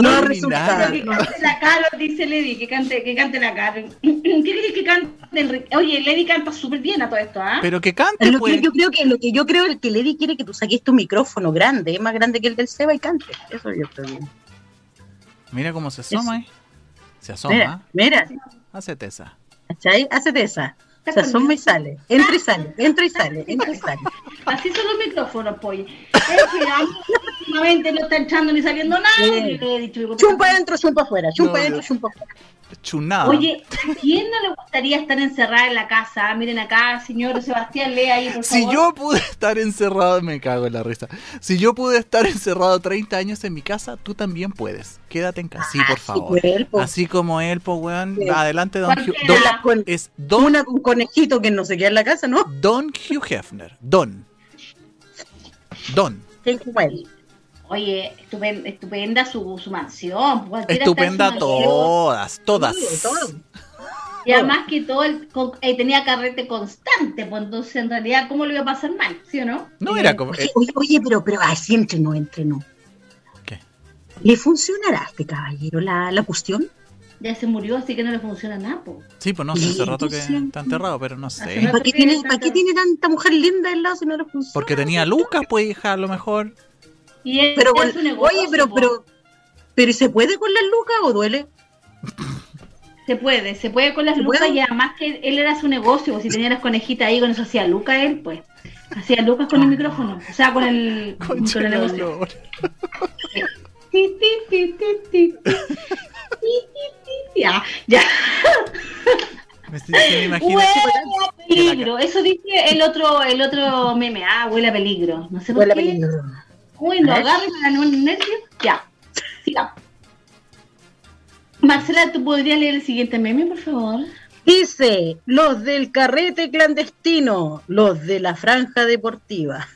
Vamos a No terminar? resulta. Que cante la Carol, dice Lady, que cante, que cante la Carol. <clears throat> ¿Qué quieres que cante Enrique? Oye, Lady canta súper bien a todo esto, ¿ah? Pero que cante, Lo pues. que yo creo que lo que yo creo es que Lady quiere que tú saques tu micrófono grande, más grande que el del Seba y cante. Eso yo creo. Mira cómo se asoma, ¿eh? Se asoma. Mira, mira, Hacete esa. ¿cachai? Hacete esa. Se asoma y sale. Entra y sale, <laughs> entra y sale, entra y sale. Así son los micrófonos, cuidado, últimamente no está entrando ni saliendo nada. Le he dicho, digo, Chumpa adentro, chumpa afuera, chumpa adentro, no. chumpa afuera. Chunada. Oye, ¿a quién no le gustaría estar encerrada en la casa? Miren acá, señor Sebastián, lee ahí, por Si favor. yo pude estar encerrado, me cago en la risa. Si yo pude estar encerrado 30 años en mi casa, tú también puedes. Quédate en casa, sí, por Ah, sí, favor. po. Así como él, pues, weón. Adelante, Don Hugh. Es Don, Una con conejito que no se queda en la casa, ¿no? Don Hugh Hefner. Don. Don. Oye, estupenda, estupenda su, su mansión. Estupenda su todas, todas. Sí, todo. Y además que todo el, con- eh, tenía carrete constante, pues entonces en realidad, ¿cómo lo iba a pasar mal? ¿Sí o no? No Eh, era como. Oye, eh, oye, oye, pero, pero así entre no, entre no. ¿Qué? ¿Le funcionará a este caballero la, la cuestión? Ya se murió, así que no le funciona nada, pues. Sí, pues no sé, hace rato que está enterrado, pero no sé. ¿Para qué, tiene, ¿Para qué tiene tanta mujer linda al lado si no le funciona? Porque tenía Lucas, pues, hija, a lo mejor. Y él, Pero es con- su negocio, oye, pero, po. pero, pero ¿y ¿se puede con las lucas o duele? Se puede, se puede con las ¿Se lucas y además que él era su negocio, pues, si tenía las conejitas ahí, con eso hacía lucas él, pues. Hacía lucas con el micrófono, o sea, con el, <laughs> con el negocio. <laughs> Ya, ya. Me, imagino. Huele a peligro, eso dice el otro, el otro meme, ah, huele a peligro. No sé por Huele a qué. peligro. Uy, ver. agarren a un nervio. Ya, sigamos. Marcela, ¿tú podrías leer el siguiente meme, por favor? Dice, los del carrete clandestino, los de la franja deportiva.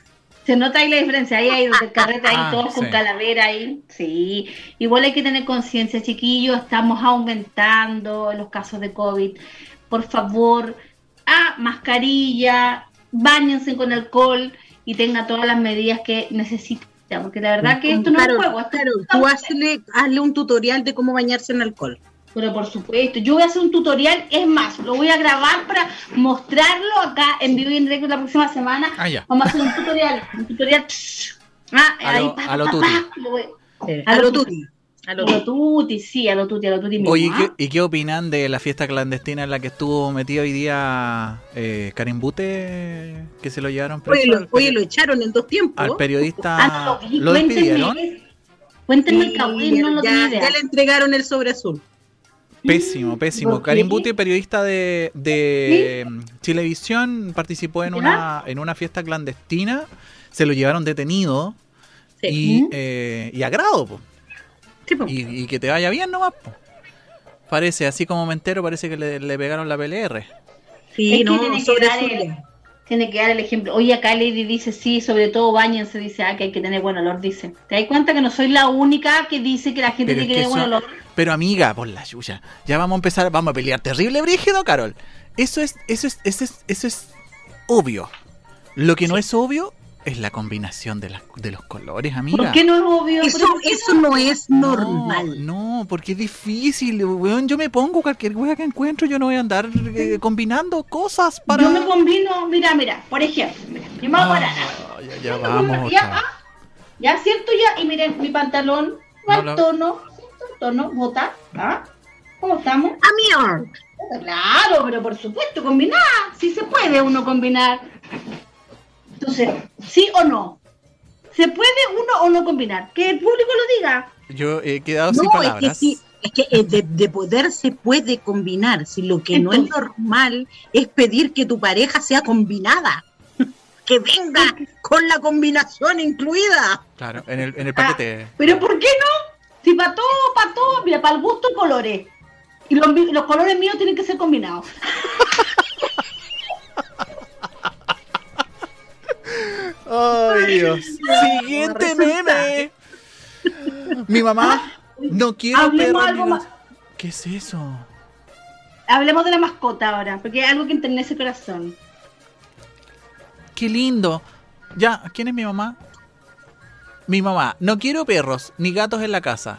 Se nota ahí la diferencia, ahí hay del carrete ahí, Ah, todos con calavera ahí. Sí, igual hay que tener conciencia, chiquillos, estamos aumentando los casos de COVID. Por favor, a mascarilla, bañense con alcohol y tengan todas las medidas que necesitan, porque la verdad que esto no Claro, es un juego, claro, tú hazle, hazle un tutorial de cómo bañarse en alcohol. Pero por supuesto, yo voy a hacer un tutorial, es más, lo voy a grabar para mostrarlo acá en vivo y en directo la próxima semana. Ah, ya. Vamos a hacer un tutorial, un tutorial. Ah, A ahí, lo- pa, a lo pa, tuti. pa, lo voy- A a lo tuti. A lo lo tuti. sí, a lo tuti, a lo tuti mismo. Oye, ¿y qué, y qué opinan de la fiesta clandestina en la que estuvo metido hoy día eh, Karim Bute, que se lo llevaron preso? Oye, lo, oye, lo echaron en dos tiempos. al periodista. Ah, no, lo vi, ¿Lo despidieron? cuéntenme. Cuéntenme el no lo ya, ya le entregaron el sobre azul. Pésimo, pésimo. Karim Bute, periodista de, de mm, Chilevisión, participó en ¿Ya? una, en una fiesta clandestina. Se lo llevaron detenido Sí. y, ¿Mm? eh, y a grado, po. Sí, po. Y, y que te vaya bien nomás, po. Parece, así como me entero, parece que le, le pegaron la PLR. Sí, Es que no, tiene que Tiene que dar el ejemplo. Oye, acá Lady dice, sí, sobre todo bañense, dice, ah, que hay que tener buen olor, dice. ¿Te das cuenta que no soy la única que dice que la gente tiene que tener buen olor? pero amiga, por la yuya, ya vamos a empezar, vamos a pelear terrible, brígido, Carol. Eso es, eso es, eso es, eso es obvio. Lo que no es obvio es la combinación de, las de los colores, amiga. ¿Por qué no es obvio? Eso, ¿Pero por qué eso no es normal. No, no, porque es difícil, weón. Yo me pongo cualquier wea que encuentro, yo no voy a andar eh, combinando cosas para. Yo me combino, mira, mira, por ejemplo, mira, yo me hago. Ah, ya, ya vamos. ya, ah, ya, ¿cierto? Ya, y miren, mi pantalón va No al tono, ¿cierto? tono, bota, ¿ah? ¿Cómo estamos? Amior. Claro, pero por supuesto, combinar, sí se puede uno combinar. Entonces, ¿sí o no? ¿Se puede uno o no combinar? Que el público lo diga. Yo he quedado sin No, es que palabras. sí, es que eh, de, de poder se puede combinar. Si lo que no es normal es pedir que tu pareja sea combinada. <laughs> Que venga con la combinación incluida. Claro, en el, en el Ah, paquete. pero ¿por qué no? Si para todo, para todo, mira, para el gusto colores. Y los, los colores míos tienen que ser combinados. <laughs> Ay, Dios. Siguiente meme. Mi mamá no quiero Hablemos perros algo ni más. gatos. ¿Qué es eso? Hablemos de la mascota ahora, porque es algo que enternece el corazón. Qué lindo. Ya, ¿quién es mi mamá? Mi mamá, no quiero perros ni gatos en la casa.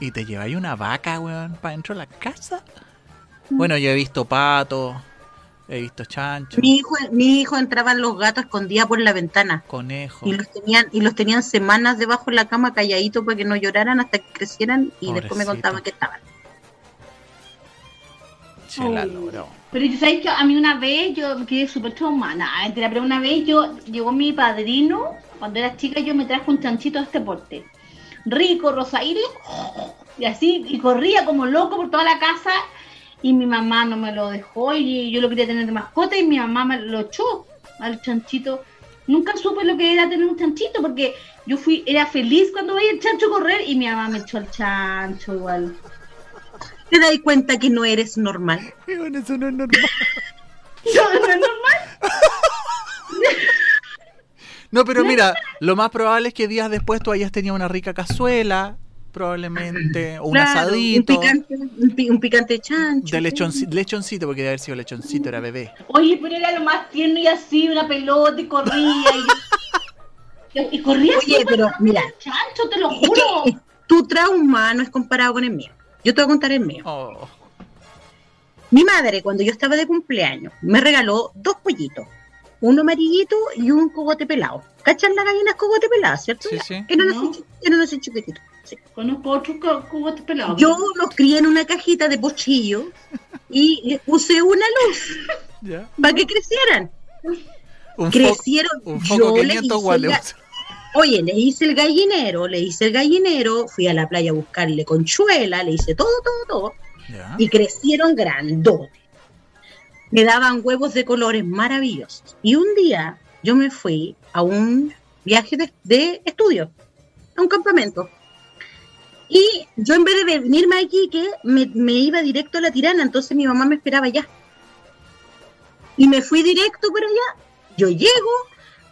¿Y te lleváis una vaca, weón, para dentro de la casa? Bueno, yo he visto patos, he visto chanchos, Mi hijo, mi hijo entraban los gatos escondidas por la ventana. conejos. Y los tenían, y los tenían semanas debajo de la cama calladitos para que no lloraran hasta que crecieran y después me contaban que estaban. Chela Uy. loro. Pero yo sabéis que a mí una vez yo me quedé súper traumada, mentira, pero una vez yo llegó mi padrino cuando era chica yo me trajo un chanchito de este porte. Rico, rosaíro, y así, y corría como loco por toda la casa y mi mamá no me lo dejó y yo lo quería tener de mascota y mi mamá me lo echó al chanchito. Nunca supe lo que era tener un chanchito porque yo fui, era feliz cuando veía el chancho correr y mi mamá me echó al chancho igual. ¿Te das cuenta que no eres normal? <laughs> Bueno, eso no es normal. <laughs> No, no es normal. <laughs> No, pero mira, lo más probable es que días después tú hayas tenido una rica cazuela, probablemente, <laughs> o un Claro, asadito. Un picante, un, pi- un picante chancho. De lechonci- lechoncito, porque debe haber sido lechoncito, era bebé. Oye, pero era lo más tierno y así, una pelota y corría y, <laughs> y corría Oye, pero mira, chancho, te lo es juro. que tu trauma no es comparado con el mío. Yo te voy a contar el mío. Oh, Mi madre, cuando yo estaba de cumpleaños, me regaló dos pollitos. Uno amarillito y un cogote pelado. ¿Cachan las gallinas cogote peladas, cierto? Sí, sí. Eran No. así, eran así chiquititos. Sí. Conozco otros cu- cubotes pelados. Yo los crié en una cajita de pochillo y les puse una luz ya. para que crecieran. Un, Crecieron. un yo foco les 500 hice Oye, le hice el gallinero, le hice el gallinero, fui a la playa a buscarle conchuela, le hice todo, todo, todo. Ya. y crecieron grandotes. Me daban huevos de colores maravillosos. Y un día yo me fui a un viaje de, de estudio, a un campamento. Y yo en vez de venirme aquí, que me, me iba directo a la tirana, entonces mi mamá me esperaba allá. Y me fui directo para allá. Yo llego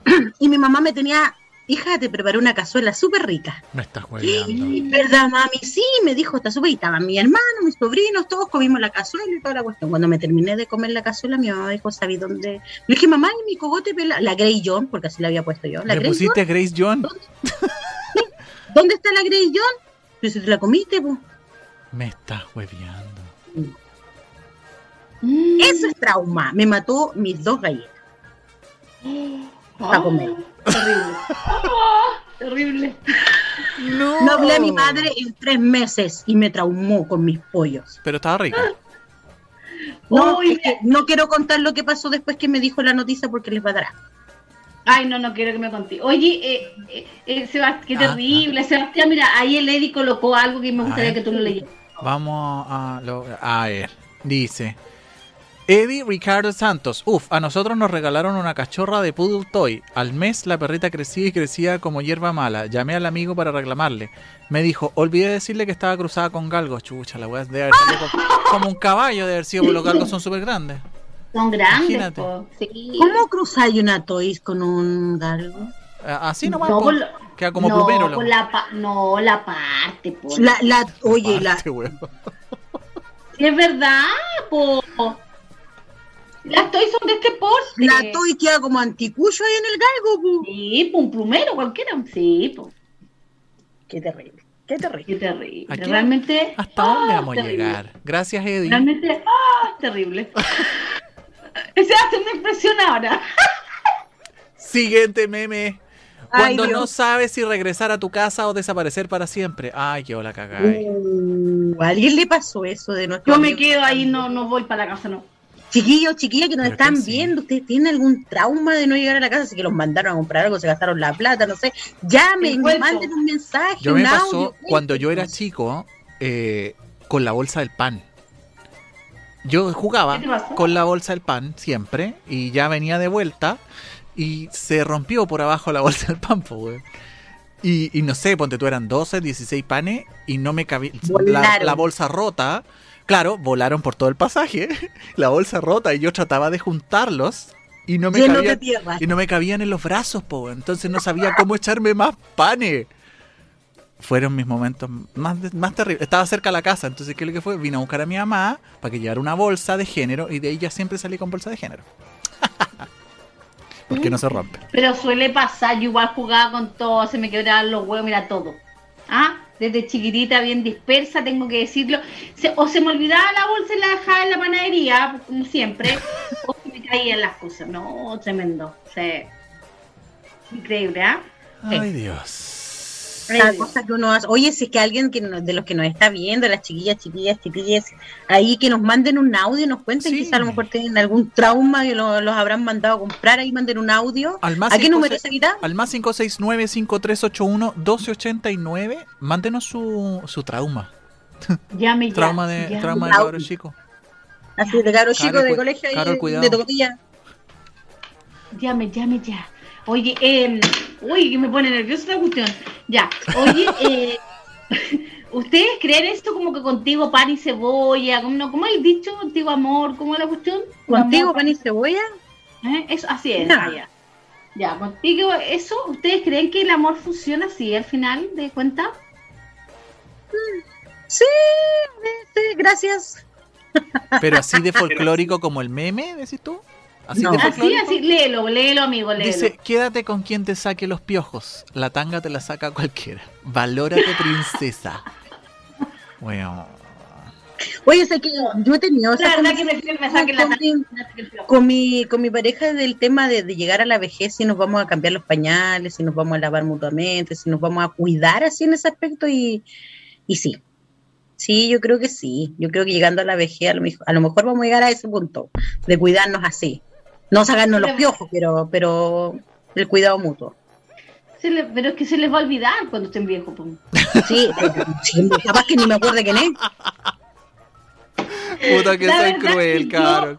<clears throat> y mi mamá me tenía, hija, te preparé una cazuela súper rica. Me estás hueveando. ¿Verdad, mami? Sí, me dijo, está súper. Y estaban mi hermano, mis sobrinos, todos comimos la cazuela y toda la cuestión. Cuando me terminé de comer la cazuela, mi mamá dijo, ¿sabí dónde? Le dije, mamá, y mi cogote pelado. La Grey John, porque así la había puesto yo. La ¿Le John. pusiste Grace John? ¿Dónde está la Grey John? Pero si te la comiste, pues. Me estás hueveando. Mm. Eso es trauma. Me mató mis dos galletas. para comer. Terrible. Ah, terrible. No. No hablé a mi madre en tres meses y me traumó con mis pollos. Pero estaba rico. No, Uy, es que no quiero contar lo que pasó después que me dijo la noticia porque les va a dar asco. Ay, no, no quiero que me conté. Oye, eh, eh, eh, Sebast- qué Ah, terrible. Sebastián, mira, ahí el Eddie colocó algo que me A gustaría ver. que tú lo leyeras. Vamos a, lo- a ver. Dice. Eddie Ricardo Santos. Uf, a nosotros nos regalaron una cachorra de Poodle Toy. Al mes la perrita crecía y crecía como hierba mala. Llamé al amigo para reclamarle. Me dijo, olvidé decirle que estaba cruzada con galgos. Chucha, la weá de haber salido como, como un caballo de haber sido, porque los galgos son súper grandes. Son grandes, po. Sí. ¿Cómo cruzáis una toys con un galgo? Eh, Así nomás, No, po. con lo- queda como no, plumero. la con la pa- no, la parte, po. La, la, oye, la, parte, weón. Sí, es verdad, po. Las toys son de este porte. la toy queda como anticucho ahí en el galgo. pu. Sí, po, un plumero cualquiera. Sí, po. Qué terrible, qué terrible. Qué terrible. Aquí- Realmente. ¿Hasta dónde ah, vamos a llegar? Gracias, Eddie. Realmente, ah, terrible. <laughs> <laughs> Se hace una expresión ahora. <laughs> Siguiente meme. Cuando no sabes si regresar a tu casa o desaparecer para siempre. Ay, qué hola cagáis. Uh, ¿A alguien le pasó eso de nuestro Yo me quedo ahí, no, no voy para la casa, no. Chiquillos, chiquillas que nos Pero están que sí. viendo, ¿ustedes tienen algún trauma de no llegar a la casa? Así que los mandaron a comprar algo, se gastaron la plata, no sé. Llamen, cuento. manden un mensaje, Yo un me pasó audio. cuando yo era chico eh, con la bolsa del pan. Yo jugaba con la bolsa del pan siempre y ya venía de vuelta y se rompió por abajo la <laughs> bolsa del pan, po, weón. Y, y no sé, ponte tú eran 12, 16 panes y no me cabía. La, la bolsa rota. Claro, volaron por todo el pasaje. <laughs> La bolsa rota y yo trataba de juntarlos y no me cabían, y no me cabían en los brazos, po. Entonces no sabía cómo echarme más panes. Fueron mis momentos más, más terribles. Estaba cerca de la casa, entonces ¿qué es lo que fue? Vine a buscar a mi mamá para que llevara una bolsa de género y de ahí ya siempre salí con bolsa de género. <laughs> Porque no se rompe. Pero suele pasar, yo igual jugaba con todo, se me quebraban los huevos, mira todo. ¿Ah? Desde chiquitita, bien dispersa, tengo que decirlo. Se- o se me olvidaba la bolsa y la dejaba en la panadería, como siempre, o se me caían las cosas. No, tremendo. Sí. Increíble, ¿ah? Ay Dios. Cada cosa que uno hace. Oye, si es que alguien que de los que nos está viendo, las chiquillas, chiquillas, chiquillas, ahí que nos manden un audio y nos cuenten, Sí. quizá a lo mejor tienen algún trauma lo- los habrán mandado a comprar, ahí manden un audio. Al más ¿A qué cinco número se-? Al más 569-5381-1289, mándenos su, su trauma. <laughs> Llame ya. Trauma de, llame. trauma de cabro chico. Así de caro chico de colegio ahí, Carol, de- cuidado. de tocotilla. Llame, llame ya. Oye, eh, uy, que me pone nerviosa esta cuestión. Ya, oye, eh, <laughs> ¿ustedes creen esto como que contigo pan y cebolla? ¿Cómo, no, ¿cómo el dicho? Contigo amor, ¿cómo es la cuestión? ¿Contigo Amor, pan y cebolla? ¿eh? Eso, así es, No. ya. Ya, contigo, eso, ¿ustedes creen que el amor funciona así al final de cuenta? Sí, sí, gracias. Pero así de <laughs> folclórico como el meme, decís tú. Así No. de Así, léelo, léelo, amigo, léelo. Dice, quédate con quien te saque los piojos. La tanga te la saca cualquiera. Valórate, princesa. <laughs> Bueno. Oye, sé que yo he tenido la verdad que prefiero que me saquen la con, mi, tanga. con mi con mi pareja del tema de, de llegar a la vejez, si nos vamos a cambiar los pañales, si nos vamos a lavar mutuamente, si nos vamos a cuidar así en ese aspecto y, y sí. Sí, yo creo que sí. Yo creo que llegando a la vejez a lo, a lo mejor vamos a llegar a ese punto de cuidarnos así. No sacarnos los piojos, pero pero el cuidado mutuo. Se le- pero es que se les va a olvidar cuando estén viejos. Sí, sí, capaz que ni me acuerdo quién es. Puta que soy cruel, que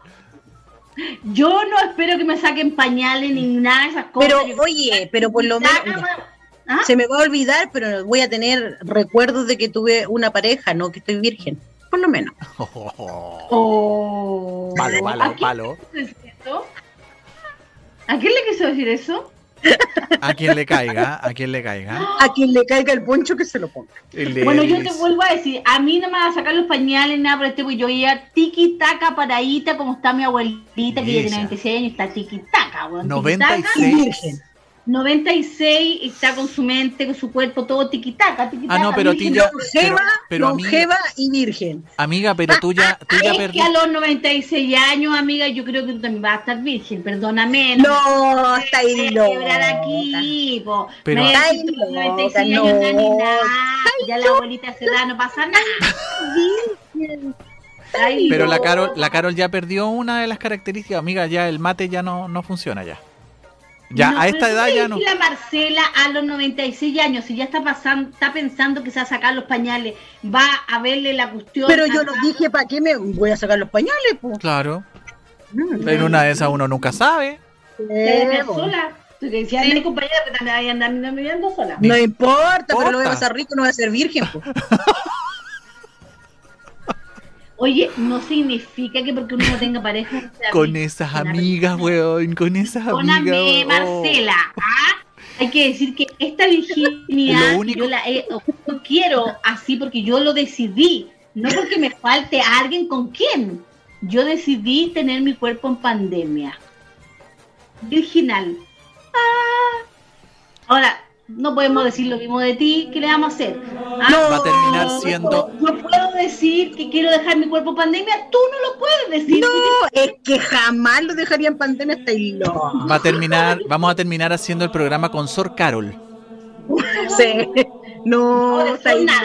yo- no espero que me saquen pañales ni nada de esas cosas. Pero Yo- oye, pero por lo menos ¿Ah? se me va a olvidar, pero voy a tener recuerdos de que tuve una pareja, no que estoy virgen. Por lo menos. <laughs> Oh. Malo, ¿A malo, quién malo. le quiso decir eso? ¿A quién le quiso decir eso? A quien le caiga, a quien le caiga. A quien le caiga el poncho que se lo ponga. Bueno, yo te vuelvo a decir, a mí no me van a sacar los pañales, nada por este, porque yo ya tiki taca paradita, como está mi abuelita, que ya tiene 96 años, está tiki taca, weón. 96. Y virgen. 96 está con su mente, con su cuerpo, todo tiki taca, tiki Ah, no, pero a ti ya- Longeva, Pero- pero amiga- longeva y virgen. Amiga, pero tú ya, tú ya Es que a los 96 años, amiga, yo creo que tú también vas a estar virgen, perdóname. me No, está ahí voy a loca. quebrar aquí, po. Pero- Me Está ahí tú, los 96 loca, años no, ni no. nada. Ya la abuelita se da, no pasa nada. Ay, Pero la no. Carol, la Carol ya perdió una de las características, amiga, ya el mate ya no, no funciona ya. Ya, No, a esta edad ya no. La Marcela a los 96 años, si ya está pasando, está pensando que se va a sacar los pañales, va a verle la cuestión. Pero yo no dije, ¿para qué me voy a sacar los pañales? po? Claro. Mm. En una de esas uno nunca sabe. Po. sola. Tú que decías, mi compañera, que también andar no, mirando sola. No importa, pero lo voy a pasar rico, no voy a ser virgen. <laughs> Oye, no significa que porque uno no tenga pareja. sea Con esas amigas, weón, con esas amigas. Perdóname, weón. Marcela. ¿ah? Hay que decir que esta virginidad Lo único- yo la he- yo quiero así porque yo lo decidí, no porque me falte alguien con quien. Yo decidí tener mi cuerpo en pandemia. Virginal. Ah. Ahora, no podemos decir lo mismo de ti, ¿qué le vamos a hacer? Ah, Va a terminar siendo. Yo puedo decir que quiero dejar mi cuerpo en pandemia, tú no lo puedes decir. No, es que jamás lo dejaría en pandemia hasta ahí loca. Va a terminar, vamos a terminar haciendo el programa con Sor Carol. Sí. No, No, está ahí nada.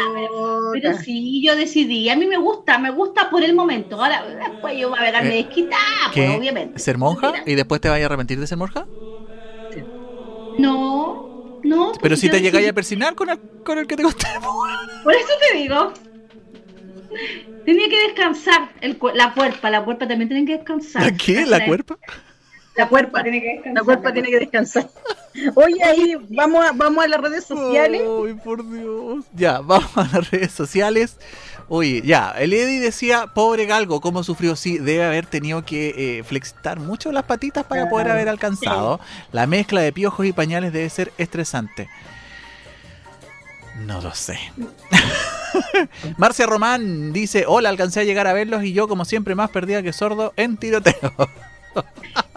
Pero sí, yo decidí. A mí me gusta, me gusta por el momento. Ahora, después yo voy a verme Eh, desquitada, pues, obviamente. ¿Ser monja? Mira, ¿Y después te vayas a arrepentir de ser monja? No, no. Pero porque si te llegáis a persinar con el, con el que te gusta. <laughs> Por eso te digo. Tenía que descansar el, la cuerpa, la cuerpa también tiene que descansar. ¿La qué? ¿La cuerpa? La cuerpa, tiene que descansar. la cuerpa tiene que descansar. Oye, ahí vamos a, vamos a las redes sociales. Ay, por Dios. Ya, vamos a las redes sociales. Oye, ya, el Eddie decía, pobre Galgo, ¿cómo sufrió? Sí, debe haber tenido que eh, flexitar mucho las patitas para poder haber alcanzado. La mezcla de piojos y pañales debe ser estresante. No lo sé. <laughs> Marcia Román dice, hola, alcancé a llegar a verlos y yo como siempre más perdida que sordo en tiroteo.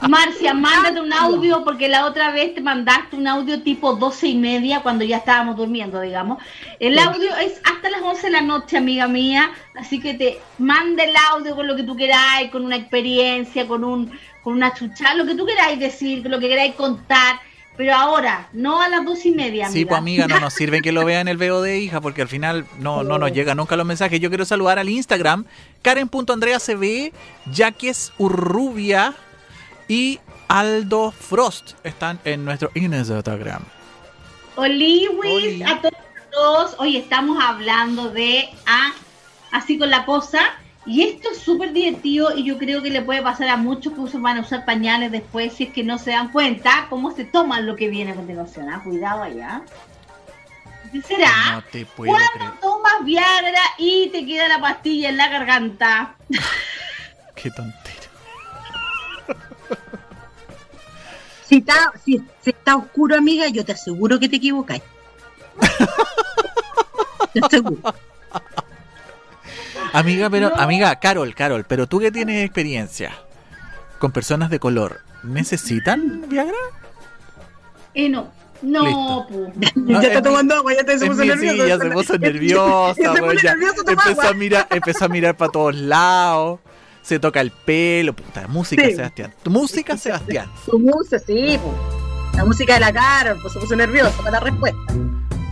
Marcia, mándate un audio porque la otra vez te mandaste un audio tipo doce y media cuando ya estábamos durmiendo, digamos. El audio es hasta las 11 de la noche, amiga mía, así que te manda el audio con lo que tú queráis, con una experiencia, con un con una chucha, lo que tú queráis decir, lo que queráis contar. Pero ahora, no a las dos y media. Sí, pues amiga, no nos sirve que lo vea en el VOD, hija, porque al final no, no nos llega nunca los mensajes. Yo quiero saludar al Instagram, Karen.andreacb, Jaques Urrubia y Aldo Frost. Están en nuestro Instagram. Oliwis, Oli. a todos, a. Hoy estamos hablando de ah, así con la cosa. Y esto es súper divertido y yo creo que le puede pasar a muchos que usan- van a usar pañales después si es que no se dan cuenta cómo se toman lo que viene a continuación. ah. Cuidado allá. ¿Qué será? No te puedo creer. Cuando tomas Viagra y te queda la pastilla en la garganta. <laughs> Qué tontera. <laughs> Si está, si, si está oscuro, amiga, yo te aseguro que te equivocáis. <laughs> Te aseguro. Amiga, pero, No. amiga, Carol, Carol, pero tú que tienes experiencia con personas de color, ¿necesitan Viagra? Eh, no. No. No, ya es está mi- tomando agua, ya te se puso nervioso. sí, <laughs> ya se puso nerviosa, Ya se weón, pone ya. nervioso, toma empezó a mirar, empezó a mirar para todos lados, se toca el pelo, puta, música Sí. Sebastián, tu música Sebastián. Tu música, sí, po. La música de la cara, pues se puso nervioso para la respuesta.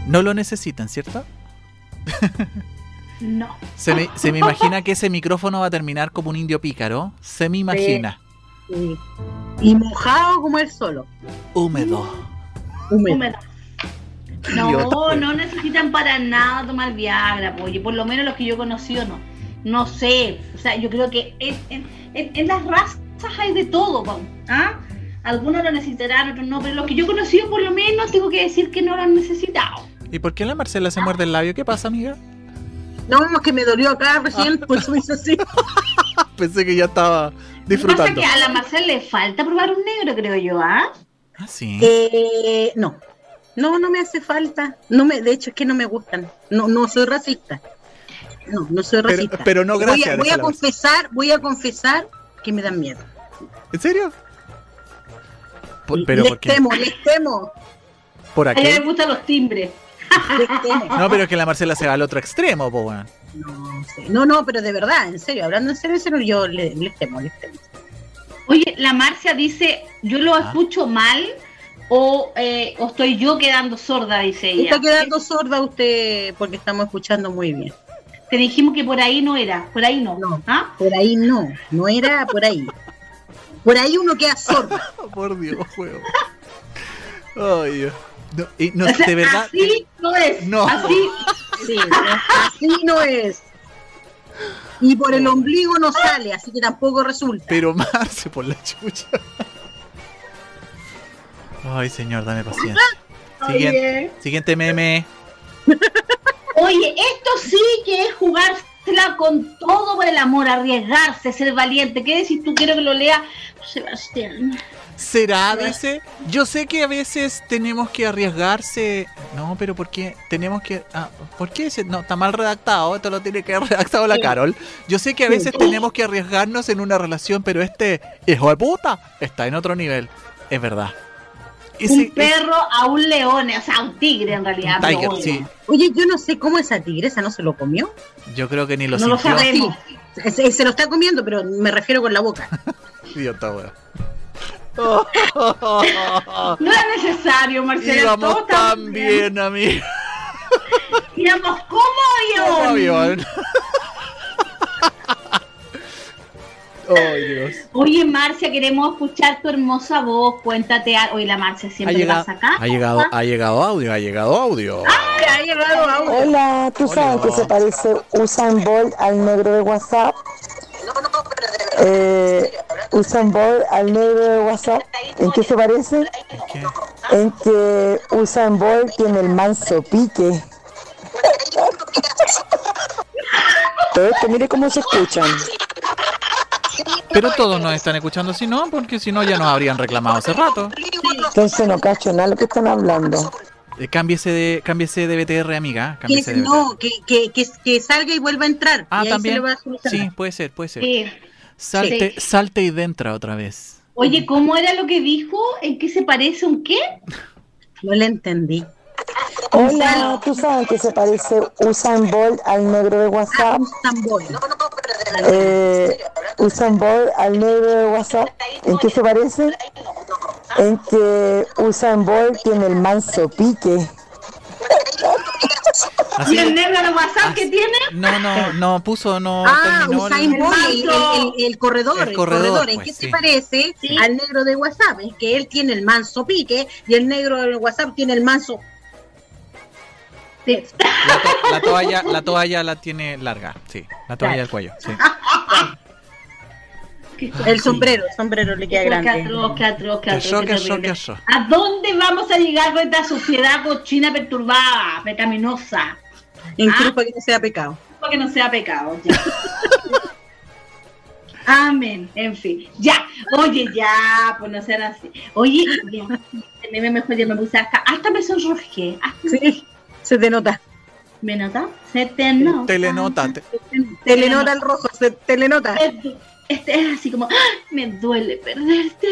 No lo necesitan, ¿cierto? <laughs> No. Se me, se me <laughs> imagina que ese micrófono va a terminar como un indio pícaro, se me imagina. Sí. Y mojado como él solo. Húmedo. Húmedo. No, no necesitan para nada tomar Viagra. Oye, por lo menos los que yo he conocido no. No sé. O sea, yo creo que en, en- en- en las razas hay de todo, ¿ah? Algunos lo necesitarán, otros no, pero los que yo he conocido por lo menos tengo que decir que no lo han necesitado. ¿Y por qué la Marcela se muerde el labio? ¿Qué pasa, amiga? No, que me dolió acá recién, por eso me hizo así. <laughs> Pensé que ya estaba Lo que pasa es disfrutando. que a la Marcela le falta probar un negro, creo yo, ¿ah? Ah, sí. Eh, no. No, no me hace falta. No me, de hecho, es que no me gustan. No, no soy racista. No, no soy Pero, racista. pero no voy gracias. a, voy a confesar, voy a confesar que me dan miedo. ¿En serio? Por- pero les ¿por qué? temo, les temo, ¿Por A ella le aquí? gustan los timbres. <laughs> No, pero es que la Marcela se va al otro extremo, po, weón. No, sé. no, no, pero de verdad, en serio, hablando en serio, en serio, yo le- les temo, les temo. Oye, la Marcia dice, yo lo Ah. escucho mal o, eh, o estoy yo quedando sorda, dice ella. Está quedando sorda usted porque estamos escuchando muy bien. Te dijimos que por ahí no era, por ahí no. No. ¿Ah? Por ahí no, no era por ahí. Por ahí uno queda sorda. <laughs> Oh, por Dios, juego. Ay, Dios. No, y no, O sea, de verdad. Así no es. No. Así. Sí, así no es. Y por el ombligo no sale, así que tampoco resulta. Pero Marce por la chucha. Ay, señor, dame paciencia. Siguiente, Oye. siguiente meme. Oye, esto sí que es jugársela con todo por el amor, arriesgarse, ser valiente. ¿Qué decís tú? Quiero que lo lea Sebastián. ¿Será? Dice. Yo sé que a veces tenemos que arriesgarse. No, pero ¿por qué? Tenemos que. Ah, ¿Por qué? No, está mal redactado. Esto lo tiene que haber redactado la. Carol. Yo sé que a veces tenemos que arriesgarnos en una relación, pero este hijo de puta está en otro nivel. Es verdad. Ese- un perro a un león, o sea, un tigre en realidad. tiger, sí. Oye, yo no sé cómo esa tigresa no se lo comió. Yo creo que ni lo No lo sintió. sabemos. Se, se lo está comiendo, pero me refiero con la boca. <laughs> Idiota, weón. <laughs> No era necesario, Marcelo. Íbamos tan bien, amigo. <laughs> Íbamos como avión. avión. <laughs> Ay, Dios. Oye, Marcia, queremos escuchar tu hermosa voz. Cuéntate. a- Oye, la Marcia Ha siempre llegado, pasa acá. ha llegado, ha llegado audio, ha llegado audio. Ha llegado a Hola, ¿tú sabes que se parece Usain Bolt al negro de WhatsApp? Eh, Usain Bolt al negro de WhatsApp, ¿en qué se parece? ¿Qué? En que Usain Bolt tiene el manso pique. Todo esto, mire cómo se escuchan. Pero todos nos están escuchando, si no, porque si no ya nos habrían reclamado hace rato. Entonces no cacho nada lo que están hablando. Eh, cámbiese de, cámbiese de BTR, amiga. Que, Cámbiese de BTR. no, que, que, que, que salga y vuelva a entrar. Ah, y ahí también. se le va a. Sí, puede ser, puede ser. Sí. Salte, salte y dentro otra vez. Oye, ¿cómo era lo que dijo? ¿En qué se parece un qué? No le entendí. Hola, ¿tú sabes que se parece Usain Bolt al negro de WhatsApp? Eh, Usain Bolt al negro de WhatsApp, ¿en qué se parece? en que Usain Bolt tiene el manso pique. Así- ¿Y el negro de WhatsApp que tiene? no, no, no puso, no Ah, Usain Bolt, el, el- el- el corredor, El corredor, corredor. ¿En pues, qué sí. se parece Sí. al negro de WhatsApp? Es que él tiene el manso pique y el negro de WhatsApp tiene el manso. Sí. La, to- la toalla, la toalla la tiene larga, sí. La toalla del cuello, sí. El sombrero, el sombrero le queda Qué grande. atroz, qué atroz, qué atroz, qué. ¿A dónde vamos a llegar con esta sociedad cochina, perturbada, pecaminosa? Ah. cruz para que no sea pecado. Para que no sea pecado. ya. Amén. En fin. Ya. Oye, ya, pues no sean así. Oye, ya. Mejor ya me puse hasta, hasta me sonrojé. Hasta Sí, se te nota. ¿Me nota? Se te nota. Telenota. te- Te le nota el rojo, se te le nota. Este es así como, ¡ah! me duele perderte.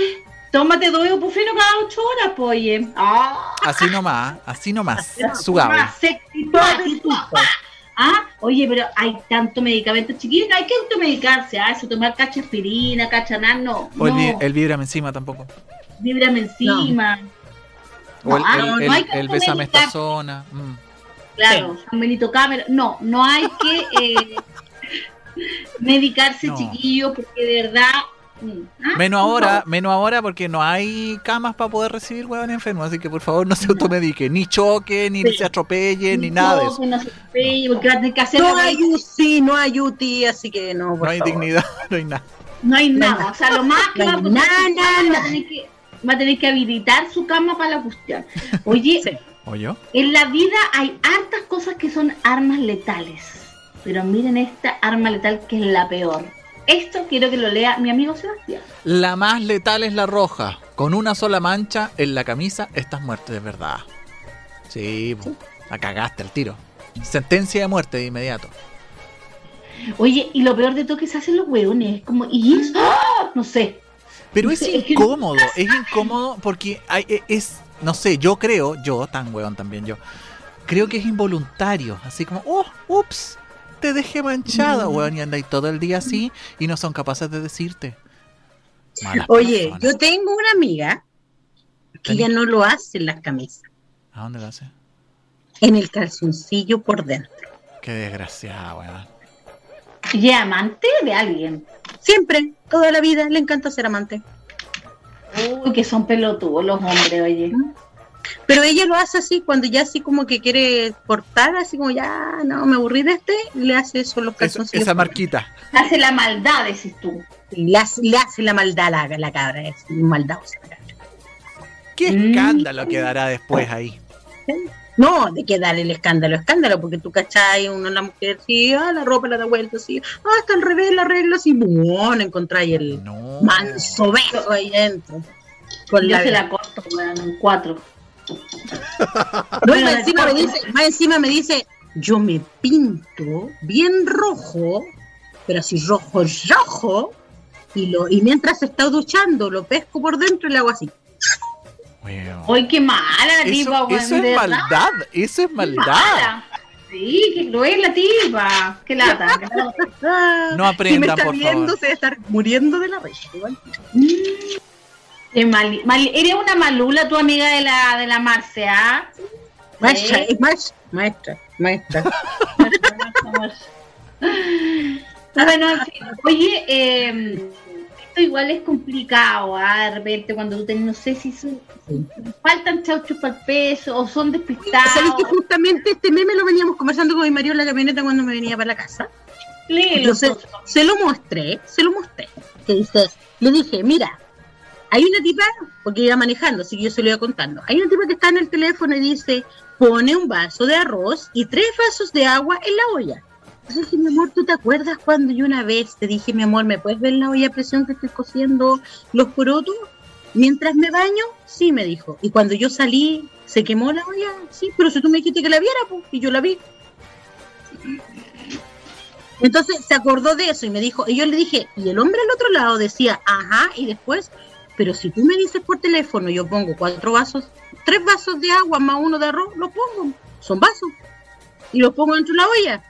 Tómate dos ibuprofeno cada ocho horas, pues, oye. ¡Ah! Así nomás, así nomás. Tú, ¡ah! Ah, oye, pero hay tanto medicamento chiquillo, no hay que automedicarse, ah, eso tomar cacha aspirina, cacha nada, no, O el, vi- no, el víbrame encima tampoco. víbrame encima, O el, No, ah, el, el, bésame esta zona. mm. Claro, San Benito Cámara, no, no hay que eh, <laughs> medicarse No. chiquillos, porque de verdad, mm, ah, Menos ahora, menos ahora porque no hay camas para poder recibir huevón enfermo, así que por favor no se automedique, ni choque, ni Sí. se atropelle, ni nada de No, eso. que no se atropelle, porque va a tener que hacer No la- hay UCI, no hay UTI, así que no, por No hay favor. dignidad, <laughs> no hay nada. No hay No nada, o sea, lo más que No va a tener que va a tener que habilitar su cama para la cuestión. Oye, Sí. ¿O yo? en la vida hay hartas cosas que son armas letales, pero miren esta arma letal que es la peor. Esto quiero que lo lea mi amigo Sebastián. La más letal es la roja. Con una sola mancha en la camisa estás muerto de verdad. Sí, po, la cagaste el tiro. Sentencia de muerte de inmediato. Oye, y lo peor de todo que se hacen los hueones, es como, ¿y eso? ¡Ah! No sé. Pero es Es que- incómodo, es incómodo porque hay, e- es, no sé, yo creo, yo, tan weón también yo, creo que es involuntario, así como, oh, ups, te dejé manchada, Mm. weón, y andáis todo el día así y no son capaces de decirte. Malas Oye, personas. yo tengo una amiga que ya no lo hace en las camisas, ¿A dónde lo hace? en el calzoncillo por dentro. Qué desgraciada, weón. ¿Y amante de alguien? Siempre, toda la vida, le encanta ser amante. Uy, que son pelotudos los hombres, oye. Pero ella lo hace así, cuando ya así como que quiere cortar, así como ya, no, me aburrí de este, le hace eso los calzoncillos. esa marquita. Hace la maldad, decís tú. le, hace, le hace la maldad a la, la cabra, es maldad. ¿Qué Mm. escándalo quedará después ahí? No, de que dar el escándalo, escándalo, porque tú cachai, uno la mujer, sí, ah, la ropa la da vuelta, así, ah, está al revés, la regla, así, bueno, encontráis el No. manso beso ahí dentro. Con Yo la se la corto, weón, en cuatro. <laughs> No, más encima me dice, más encima me dice, yo me pinto bien rojo, pero así rojo, rojo, y lo, y mientras se está duchando, lo pesco por dentro y le hago así. Weón. Uy, qué mala la tipa, Eso, weón. eso es verdad. maldad, eso es maldad. Sí, qué cruel la tipa. Qué lata. No si me aprendan, está por viendo, favor. se debe estar muriendo de la risa. igual. Qué mal, mal- Eres una malula, tu amiga de la, de la Marce, ¿ah? Maestra, Sí. es <laughs> maestra, maestra, maestra. Bueno, en fin. Oye, eh, esto igual es complicado, ¿ah? De repente cuando tú tenés, no sé si son, faltan chauchos para el peso o son despistados. ¿Sabéis que justamente este meme lo veníamos conversando con mi marido en la camioneta cuando me venía para la casa? Entonces, se lo mostré, se lo mostré. Que dice, le dije, mira, hay una tipa, porque iba manejando, así que yo se lo iba contando. Hay una tipa que está en el teléfono y dice, pone un vaso de arroz y tres vasos de agua en la olla. Dije, mi amor, ¿tú te acuerdas cuando yo una vez te dije, mi amor, ¿me puedes ver la olla a presión que estoy cociendo los porotos? Mientras me baño, sí, me dijo. Y cuando yo salí, ¿se quemó la olla? Sí, pero si tú me dijiste que la viera, pues, y yo la vi. Entonces se acordó de eso y me dijo, y yo le dije, y el hombre al otro lado decía, ajá, y después, pero si tú me dices por teléfono, yo pongo cuatro vasos, tres vasos de agua más uno de arroz, los pongo, son vasos, y los pongo dentro de la olla.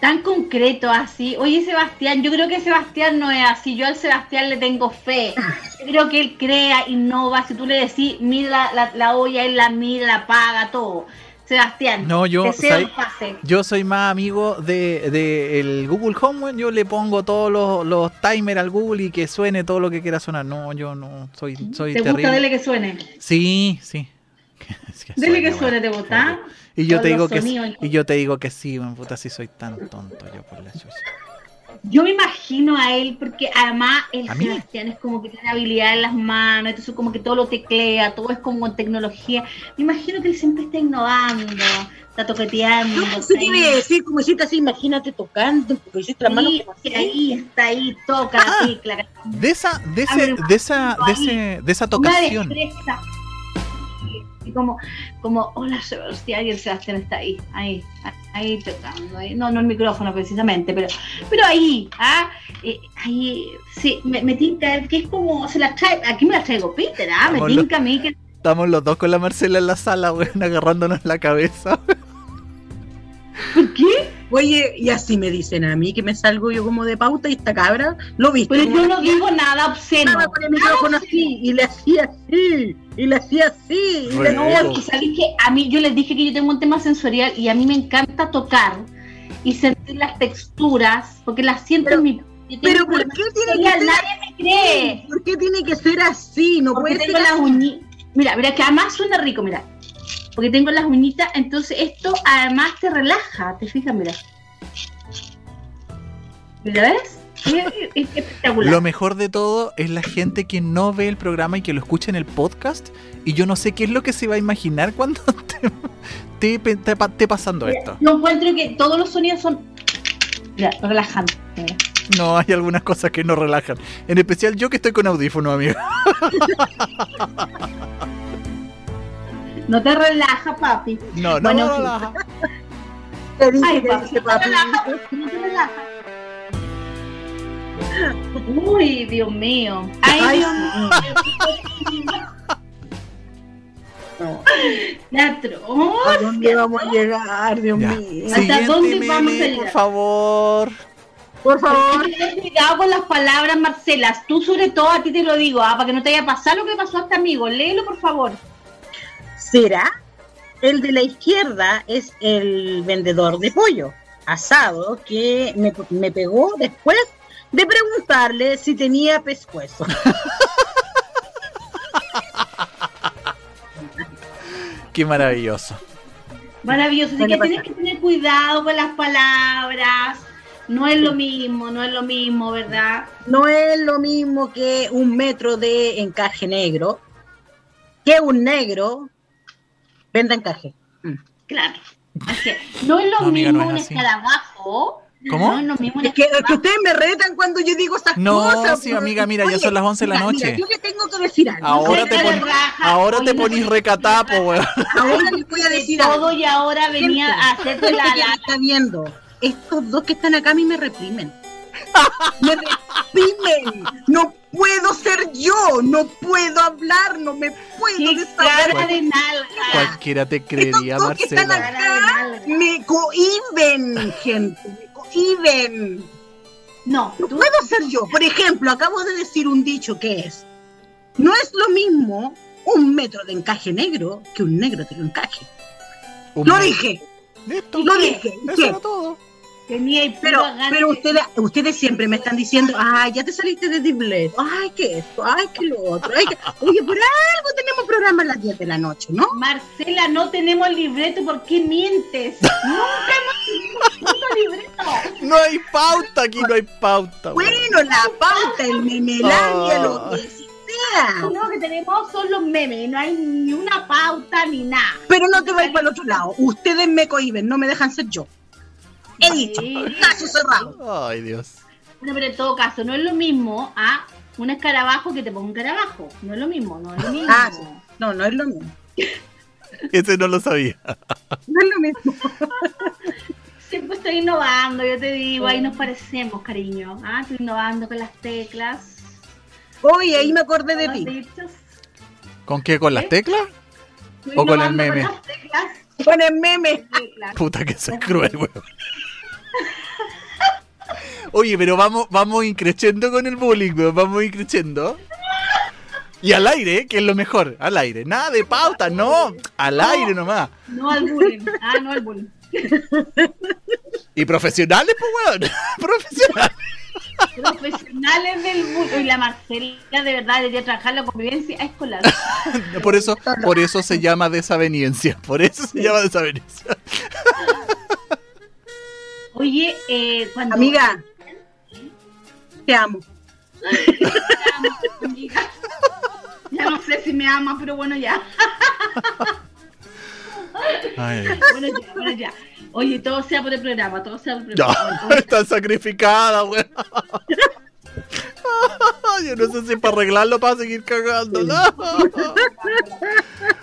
Tan concreto así. Oye, Sebastián, yo creo que Sebastián no es así. Yo al Sebastián le tengo fe. Yo creo que él crea, innova. Si tú le decís, mira la, la, la olla, él la mira, la paga, todo. Sebastián, No, yo. Yo soy más amigo de, de el Google Home, yo le pongo todos los, los timers al Google y que suene todo lo que quiera sonar. No, yo no, soy, soy ¿Te terrible. gusta? Dele que suene. Sí, sí. <laughs> Es que Dele que suene, ¿te gusta? Y yo te digo que sonidos y yo te digo que sí, weón, puta, sí soy tan tonto yo por la chucha. Yo me imagino a él, porque además el. Sebastián es como que tiene habilidad en las manos, entonces como que todo lo teclea, todo es como en tecnología. Me imagino que él siempre está innovando, está toqueteando. No, está se ahí. debe decir como hiciste así, imagínate tocando, porque hiciste las manos Sí, sí, ahí está ahí, toca Ah. la tecla. De esa, de ese, de esa, de ese, de esa Una tocación. destreza. Como, como, hola Sebastián, y el Sebastián está ahí, ahí, ahí tocando, ahí. No, no el micrófono precisamente, pero, pero ahí, ¿ah? Eh, ahí, sí, me, me tinca que es como, se la trae, aquí me la traigo Peter, ¿ah? Me tinca a mí que Estamos los dos con la Marcela en la sala, weón, <laughs> agarrándonos la cabeza. ¿Por qué? Oye, y así me dicen a mí que me salgo yo como de pauta y esta cabra, ¿lo viste? Pero yo no digo nada obsceno. estaba con el micrófono así y le hacía así y le hacía así y le. No, porque sabéis que a mí, yo les dije que yo tengo un tema sensorial y a mí me encanta tocar y sentir las texturas, porque las siento Pero- en mi. Pero ¿por qué tiene que ser nadie me cree. ¿Por qué tiene que ser así? No Porque puede tengo ser las así. uñitas. Mira, mira, que además suena rico, mira. Porque tengo las uñitas, entonces esto además te relaja, te fijas, mira. ¿Mira ves? Es, es espectacular. Lo mejor de todo es la gente que no ve el programa y que lo escucha en el podcast. Y yo no sé qué es lo que se va a imaginar cuando <laughs> te, te, te pa- te pasando esto. Yo encuentro que todos los sonidos son mira, relajantes. mira. No, hay algunas cosas que no relajan. En especial yo que estoy con audífono, amigo. <laughs> No te relaja, papi. No, no, Bueno, no, sí. relaja. Te dije Ay, papi, te papi. relaja, no te relaja. Uy, Dios mío. Ay, Ay, Dios mío. no. La ¿A dónde vamos a llegar, Dios Ya. mío? ¿Hasta Siguiente dónde vamos a meme, llegar? por favor. Por favor. Cuidado con las palabras, Marcela. Tú, sobre todo, a ti te lo digo, ah, para que no te haya pasado lo que pasó a este amigo. Léelo, por favor. ¿Será? El de la izquierda es el vendedor de pollo asado que me, me pegó después de preguntarle si tenía pescuezo. <laughs> Qué maravilloso. Maravilloso. Así ¿Qué que tienes que tener cuidado con las palabras. No es lo mismo, no es lo mismo, ¿verdad? No es lo mismo que un metro de encaje negro, que un negro venda encaje. Mm. Claro. Es no es lo No, amiga, mismo no es un así. escarabajo. ¿Cómo? No es lo mismo un Es que, es que ustedes me retan cuando yo digo esas No, cosas. sí, pues. amiga, mira, ya son las 11 de la noche. mira, yo le tengo que decir algo. Ahora No te, pon- raja. ahora te Oye, no ponís recatapo, weón. <laughs> Ahora les voy a decir todo algo. y ahora venía Gente, a hacerte la, la- está viendo. Estos dos que están acá a mí me reprimen. Me <laughs> reprimen. No puedo ser yo. No puedo hablar. No me puedo Qué desahogar. cara de nalga. Cualquiera te creería, Estos dos que están Marcela. acá me cohiben, gente. Me cohiben. No, No tú puedo ser yo. Por ejemplo, acabo de decir un dicho que es: No es lo mismo un metro de encaje negro que un negro de encaje. Un Lo dije, Listo. lo dije. Eso era todo. Tenías Pero, pura gana pero de- ustedes, siempre me están diciendo, ay, ya te saliste de Diblet, ay, que esto, ay, que lo otro, ay, que... Oye, por algo tenemos programa a las 10 de la noche, ¿no? Marcela, no tenemos libreto, ¿por qué mientes? Nunca hemos tenido un libreto. No hay pauta, aquí no hay pauta. Bueno, la pauta, el memelandia, lo que sea. Lo que tenemos son los memes, no hay ni una pauta ni nada. Pero no te vais para el otro lado, ustedes me cohiben, no me dejan ser yo. He dicho, caso cerrado. Ay, Dios. Bueno, pero en todo caso, no es lo mismo a un escarabajo que te ponga un carabajo. No es lo mismo, no es lo mismo. Ah, sí. No, no es lo mismo. <laughs> Ese no lo sabía. No es lo mismo. Siempre estoy innovando, yo te digo, ahí nos parecemos, cariño. Ah, estoy innovando con las teclas. Oye, ahí me acordé de ti. ¿Con qué? ¿Con las ¿Eh? teclas? O con el meme. las teclas, Con el meme. Puta que soy cruel, weón. Oye, pero vamos, vamos increciendo con el bullying, weón, vamos increciendo. Y al aire, que es lo mejor, al aire. Nada de pauta, no, al aire nomás. No al bullying. Ah, no al bullying. Y profesionales, pues, weón. <laughs> Profesionales. Profesionales del bullying. Y la Marcela, de verdad, debería trabajar la convivencia escolar. <laughs> Por eso, por eso se llama desaveniencia. Por eso se llama desaveniencia. <laughs> Oye, eh, cuando. Amiga, te amo. Amiga. Ya no sé si me ama, pero bueno, ya. Ay, Bueno, ya, bueno, ya. Oye, todo sea por el programa, todo sea por el ya, programa. <laughs> está sacrificada, weón. <laughs> Yo no sé si para arreglarlo para seguir cagando. ¿no?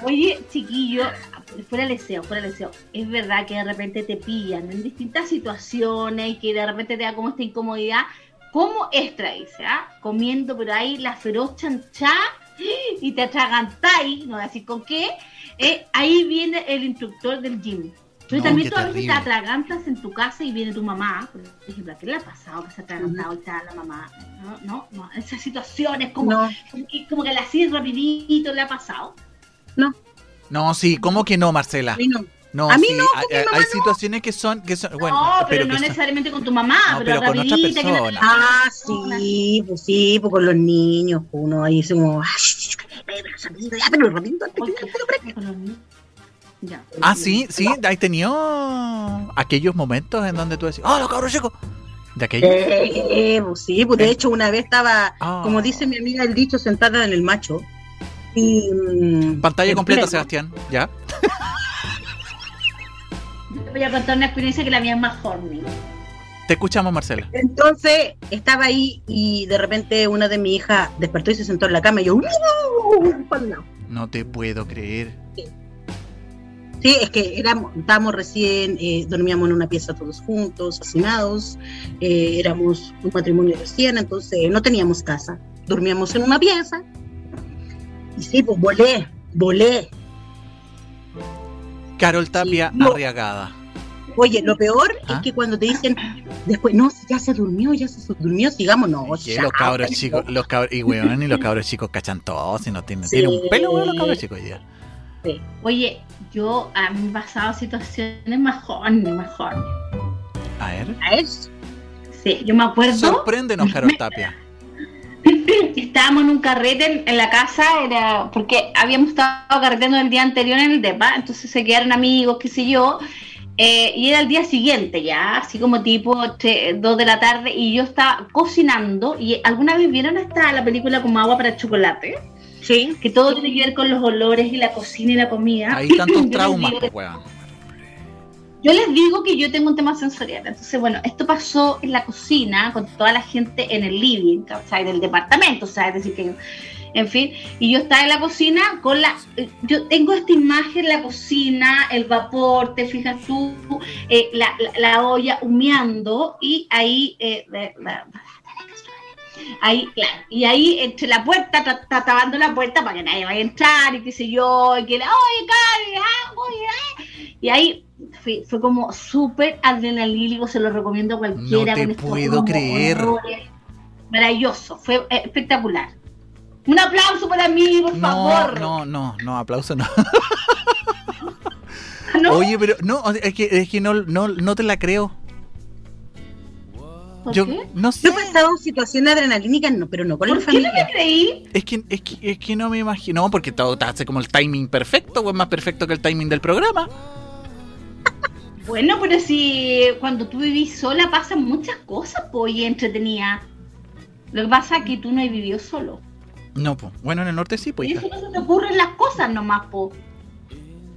Oye, chiquillo, fuera el deseo, fuera el deseo. Es verdad que de repente te pillan en distintas situaciones y que de repente te da como esta incomodidad. ¿Cómo extra dice, ah? Comiendo por ahí la feroz chanchá y te atragantáis, no voy a decir con qué. eh, ahí viene el instructor del gym. Pero No, también tú a veces te atragantas en tu casa y viene tu mamá. Por ejemplo, ¿a qué le ha pasado que se ha atragantado y está la mamá? No, no, no. Esas situaciones como, No, como como que la así rapidito le ha pasado. no, No, sí, ¿cómo que no, a Marcela? mí no. No, A mí sí, no, hay, hay situaciones que son, que son bueno, no, pero, que no son- necesariamente con tu mamá, No, pero, pero con otra que persona. Ah, sí, pues sí, pues con los niños, pues uno ahí es como, "Ah, pero. Ya. Ah, sí, sí, hay tenido aquellos momentos en donde tú decís, ¡oh, los cabros chicos! De aquellos. Eh, pues sí, pues de hecho una vez estaba, Ah. como dice mi amiga el dicho, sentada en el macho. Y, mm, Pantalla completa, pleno. Sebastián, ¿ya? Te voy a contar una experiencia que la mía es más horny. Te escuchamos, Marcela. Entonces estaba ahí y de repente una de mi hijas despertó y se sentó en la cama y yo, "Uh, lado". No te puedo creer. Sí, es que éramos, estábamos recién, eh, dormíamos en una pieza todos juntos, hacinados, eh, éramos un matrimonio recién, entonces no teníamos casa, dormíamos en una pieza. Y sí, pues volé, volé. Carol Tapia No. Arriagada. Oye, lo peor ¿Ah? es que cuando te dicen después, no, ya se durmió, ya se durmió, sigamos, no. Ya, los cabros ya, chicos, los cabros, y weón, y los <laughs> cabros chicos cachan todo, si no tienen, Sí. tienen un pelo, weón, los cabros chicos hoy día. sí. Oye, yo a mí me han pasado situaciones más horny. A ver. A eso. Sí, yo me acuerdo. Sorpréndenos, Carol Tapia. <clears throat> estábamos en un carrete en, en la casa, era porque habíamos estado carreteando el día anterior en el DEPA, entonces se quedaron amigos, qué sé yo, eh, y era el día siguiente ya, así como tipo 2 de la tarde, y yo estaba cocinando, y alguna vez vieron esta la película como agua para chocolate, Sí. que todo tiene que ver con los olores y la cocina y la comida. Hay tantos <clears throat> traumas, pues, weón. Yo les digo que yo tengo un tema sensorial. Entonces, bueno, esto pasó en la cocina con toda la gente en el living, o sea, del departamento, o sea, es decir, que, en fin, y yo estaba en la cocina con la. Yo tengo esta imagen en la cocina, el vapor, te fijas tú, eh, la, la- la olla humeando, y ahí. eh, la- Ahí, claro, y ahí entre la puerta, ta- ta- tapando la puerta para que nadie vaya a entrar y qué sé yo, y que la, oye, Cari, ah, oye, ah". y ahí fue, fue como súper adrenalínico, se lo recomiendo a cualquiera. No te con puedo creer. Maravilloso, fue espectacular. Un aplauso para mí, por No, favor. no, no, no, aplauso no. <laughs> ¿No? Oye, pero no, es que, es que no, no, no te la creo. ¿Por Yo qué? no sé. Yo he pasado en situaciones adrenalínicas, no, pero no con la ¿Por qué no me familia. creí? Es que, es que, es que no me imagino, no, porque todo te hace como el timing perfecto, o es más perfecto que el timing del programa. Bueno, pero si cuando tú vivís sola pasan muchas cosas, pues, y entretenida. Lo que pasa es que tú no has vivido solo. No, pues. Bueno, en el norte sí, pues. eso no se te ocurren las cosas nomás, po.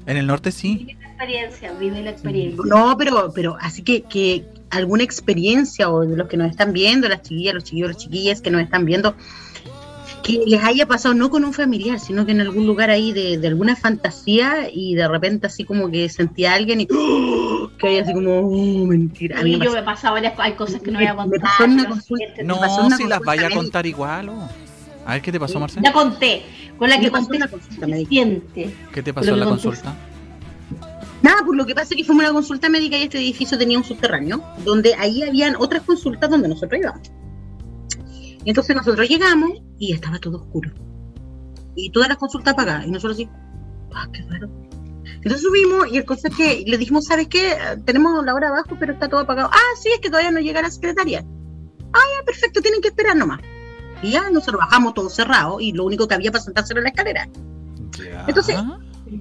En el norte sí. Vive la experiencia, vive la experiencia. No, pero, pero así que, que alguna experiencia o de los que nos están viendo, las chiquillas, los chiquillos, las chiquillas que nos están viendo, que les haya pasado no con un familiar, sino que en algún lugar ahí de, de alguna fantasía y de repente así como que sentía a alguien y ¡oh! que hay así como, oh, mentira. A mí me yo pasó- me cosas, hay cosas que no voy a Me contar. pasó una consulta. No, pasó una si las vaya a contar igual. oh. A ver, ¿qué te pasó, Marcelo? Ya conté, con la Me que pasó conté una consulta médica. suficiente. ¿Qué te pasó en la consulta? Nada, pues lo que pasa es que fuimos a una consulta médica y este edificio tenía un subterráneo, donde ahí habían otras consultas donde nosotros íbamos. Y entonces nosotros llegamos y estaba todo oscuro. Y todas las consultas apagadas. Y nosotros así, ah, qué raro. Entonces subimos y el cosa es que le dijimos, ¿sabes qué? Tenemos la hora abajo, pero está todo apagado. Ah, sí, es que todavía no llega la secretaria. Ah, ya, perfecto, tienen que esperar nomás. Y ya nosotros bajamos todo cerrado y lo único que había para sentarse era la escalera. Ya. Entonces,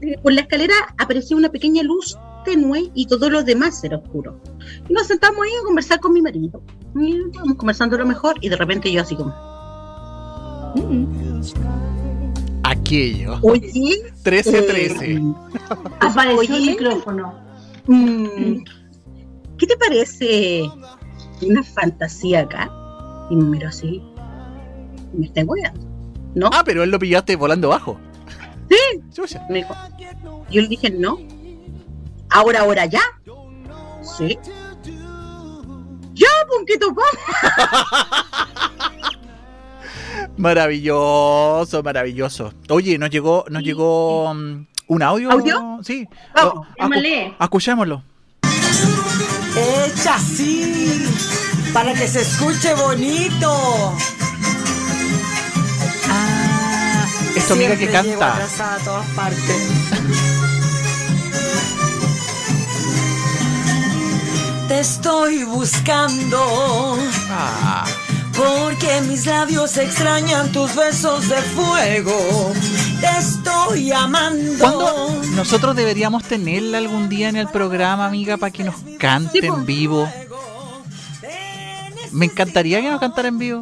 Eh, Por la escalera apareció una pequeña luz tenue y todo lo demás era oscuro. Y nos sentamos ahí a conversar con mi marido. Y estábamos conversando lo mejor y de repente yo así como, Aquello. oye, 13-13. eh, <laughs> Apareció el micrófono. mm, ¿qué te parece una fantasía acá? Y me miró así, me está weando. ¿No? Ah, pero él lo pillaste volando bajo. Sí. Chucha. Me dijo, yo le dije, no. Ahora, ahora, ya. Sí. Ya, pues, ¿qué tocó? <laughs> Maravilloso, maravilloso. Oye, nos llegó, nos llegó mm, un audio. ¿Audio? Sí. Vamos, Oh, escuchémoslo. Echa así, para que se escuche bonito. Tu amiga que llego canta. atrasada a todas partes. Te estoy buscando Ah, porque mis labios extrañan tus besos de fuego. Te estoy amando. ¿Cuándo nosotros deberíamos tenerla algún día en el programa, amiga, para que nos cante Sí, en vivo? Me encantaría que nos cantara en vivo.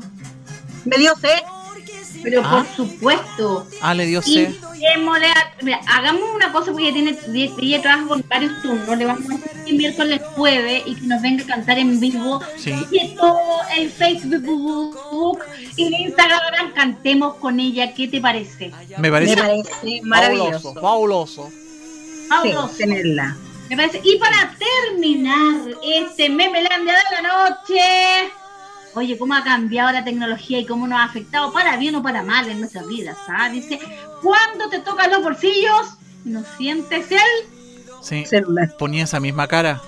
Me dio sed. Pero Ah. por supuesto. Ah, le dio sed. Invitémosle a- mira, hagamos una cosa porque ella tiene ella trabaja con varios turnos. Le vamos a decir que miércoles puede y que nos venga a cantar en vivo. Sí. Y todo el Facebook y el Instagram cantemos con ella. ¿Qué te parece? Me parece, Me parece maravilloso. fabuloso. Sí, Fabuloso. tenerla. Me parece. Y para terminar este Memelandia de la noche. Oye, cómo ha cambiado la tecnología y cómo nos ha afectado para bien o para mal en nuestras vidas. ¿ah? Dice, cuando te tocan los bolsillos, no sientes el... Sí, Celular. ponía esa misma cara.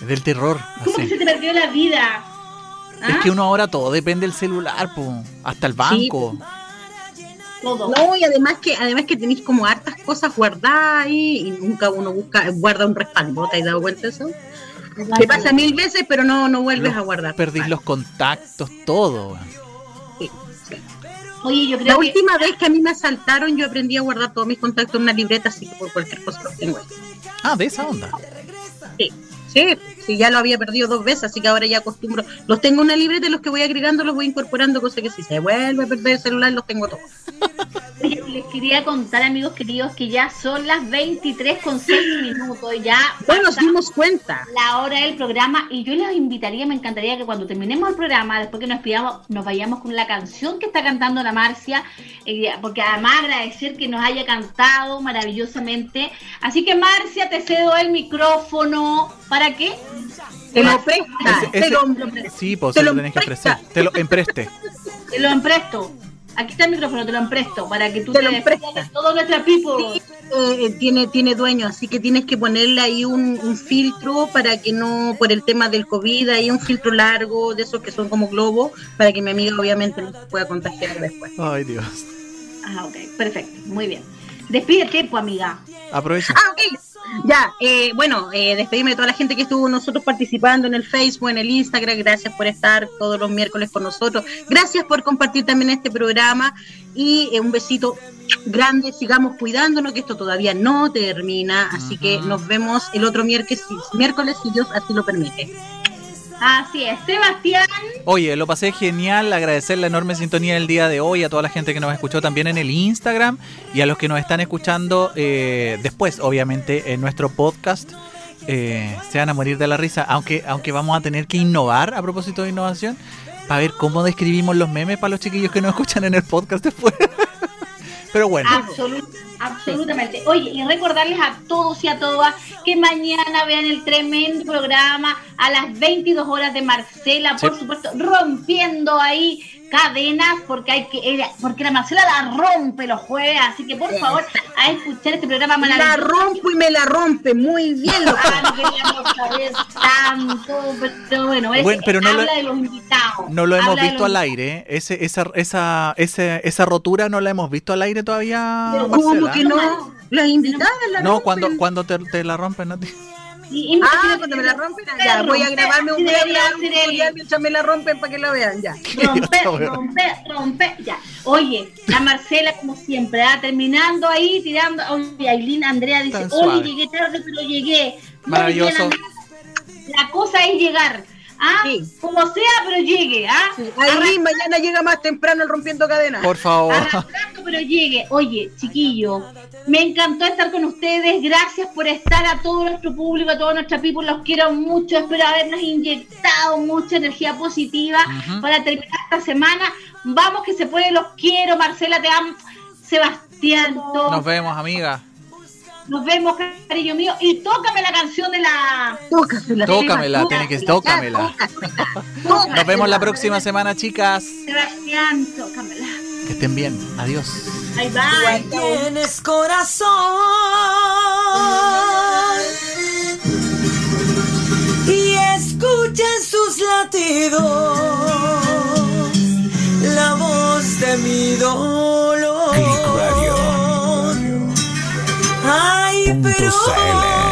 Es del terror, ¿Cómo que se te perdió la vida? Es ¿Ah? que uno ahora todo depende del celular, po. hasta el banco. Todo. No, y además que además que tenéis como hartas cosas guardadas ahí y nunca uno busca, guarda un respaldo. ¿Te has dado cuenta de eso? Te pasa mil veces, pero no, no vuelves Los- a guardar. Perdís los contactos, todo. Sí, sí. Oye, yo La creo que... última vez que a mí me asaltaron, yo aprendí a guardar todos mis contactos en una libreta, así que por cualquier cosa los tengo. Ah, de esa onda. Sí, sí, sí, ya lo había perdido dos veces, así que ahora ya acostumbro. Los tengo en una libreta y los que voy agregando los voy incorporando, cosa que si se vuelve a perder el celular, los tengo todos. Les quería contar, amigos queridos, que ya son las 23 con 6 minutos. Ya Bueno, nos dimos cuenta. la hora del programa y yo les invitaría, me encantaría que cuando terminemos el programa, después que nos pidamos, nos vayamos con la canción que está cantando la Marcia, eh, porque además agradecer que nos haya cantado maravillosamente. Así que Marcia, te cedo el micrófono. ¿Para qué? Te lo presta. Ese- te lo- sí, pues te lo lo tenés que ofrecer. Te lo empreste. Te lo empresto. Aquí está el micrófono, te lo empresto para que tú Te te, lo todo nuestra people. Sí, eh, tiene, tiene dueño, así que tienes que ponerle ahí un, un filtro para que no, por el tema del COVID, ahí un filtro largo de esos que son como globos, para que mi amiga obviamente no se pueda contagiar después. Ay, Dios. Ah, ok, perfecto, muy bien. Despídete, pues, amiga. Aprovecha. Ah, ok. Ya, eh, bueno, eh, despedirme de toda la gente que estuvo nosotros participando en el Facebook, en el Instagram. Gracias por estar todos los miércoles con nosotros. Gracias por compartir también este programa. Y eh, un besito grande. Sigamos cuidándonos, que esto todavía no termina. Así que nos vemos el otro miércoles, miércoles si Dios así lo permite. Así es, Sebastián. Oye, lo pasé genial, agradecer la enorme sintonía del día de hoy, a toda la gente que nos escuchó también en el Instagram y a los que nos están escuchando eh, después, obviamente, en nuestro podcast. Eh, se van a morir de la risa, aunque, aunque vamos a tener que innovar a propósito de innovación, para ver cómo describimos los memes para los chiquillos que nos escuchan en el podcast después. <laughs> Pero bueno, Absolut- absolutamente. Oye, y recordarles a todos y a todas que mañana vean el tremendo programa a las 22 horas de Marcela, por Sí. supuesto, rompiendo ahí cadenas porque hay que porque la Marcela la rompe los jueves, así que por favor a escuchar este programa La rompo y me la rompe. Muy bien. Ah, no queríamos saber tanto, pero bueno, es- Bueno, pero no lo- habla de los invitados. No lo hemos visto los al aire, ¿eh? Ese, esa, esa, ese- esa rotura no la hemos visto al aire todavía, Pero ¿Cómo Marcela. que no? Las invitadas la No, rompen. cuando, cuando te, te la rompen, ¿no? te- Y- Ah, cuando me la rompen, ya, voy a grabarme un ser el- mientras me la rompen para que la vean, ya. <laughs> Rompe, <laughs> rompe, rompe, ya. Oye, la Marcela, como siempre, ¿ah? terminando ahí, tirando. Oye, Aileen Andrea dice: Oye, llegué tarde, pero llegué. Maravilloso. La cosa es llegar. ¿Ah? Sí. Como sea, pero llegue. ¿ah? Ahí mañana llega más temprano el rompiendo cadenas. Por favor. Arrastrando, pero llegue. Oye, chiquillo, me encantó estar con ustedes. Gracias por estar a todo nuestro público, a toda nuestra people. Los quiero mucho. Espero habernos inyectado mucha energía positiva para terminar esta semana. Vamos que se puede, los quiero. Marcela, te amo. Sebastián, todo. Nos vemos, amiga. Nos vemos, cariño mío. Y tócame la canción de la. Tócasela. Tócamela, tiene que tócamela. Nos vemos la próxima semana, chicas. Sebastián, tócamela. Que estén bien. Adiós. Bye bye. Tienes corazón y escucha en sus latidos la voz de mi dolor. Pero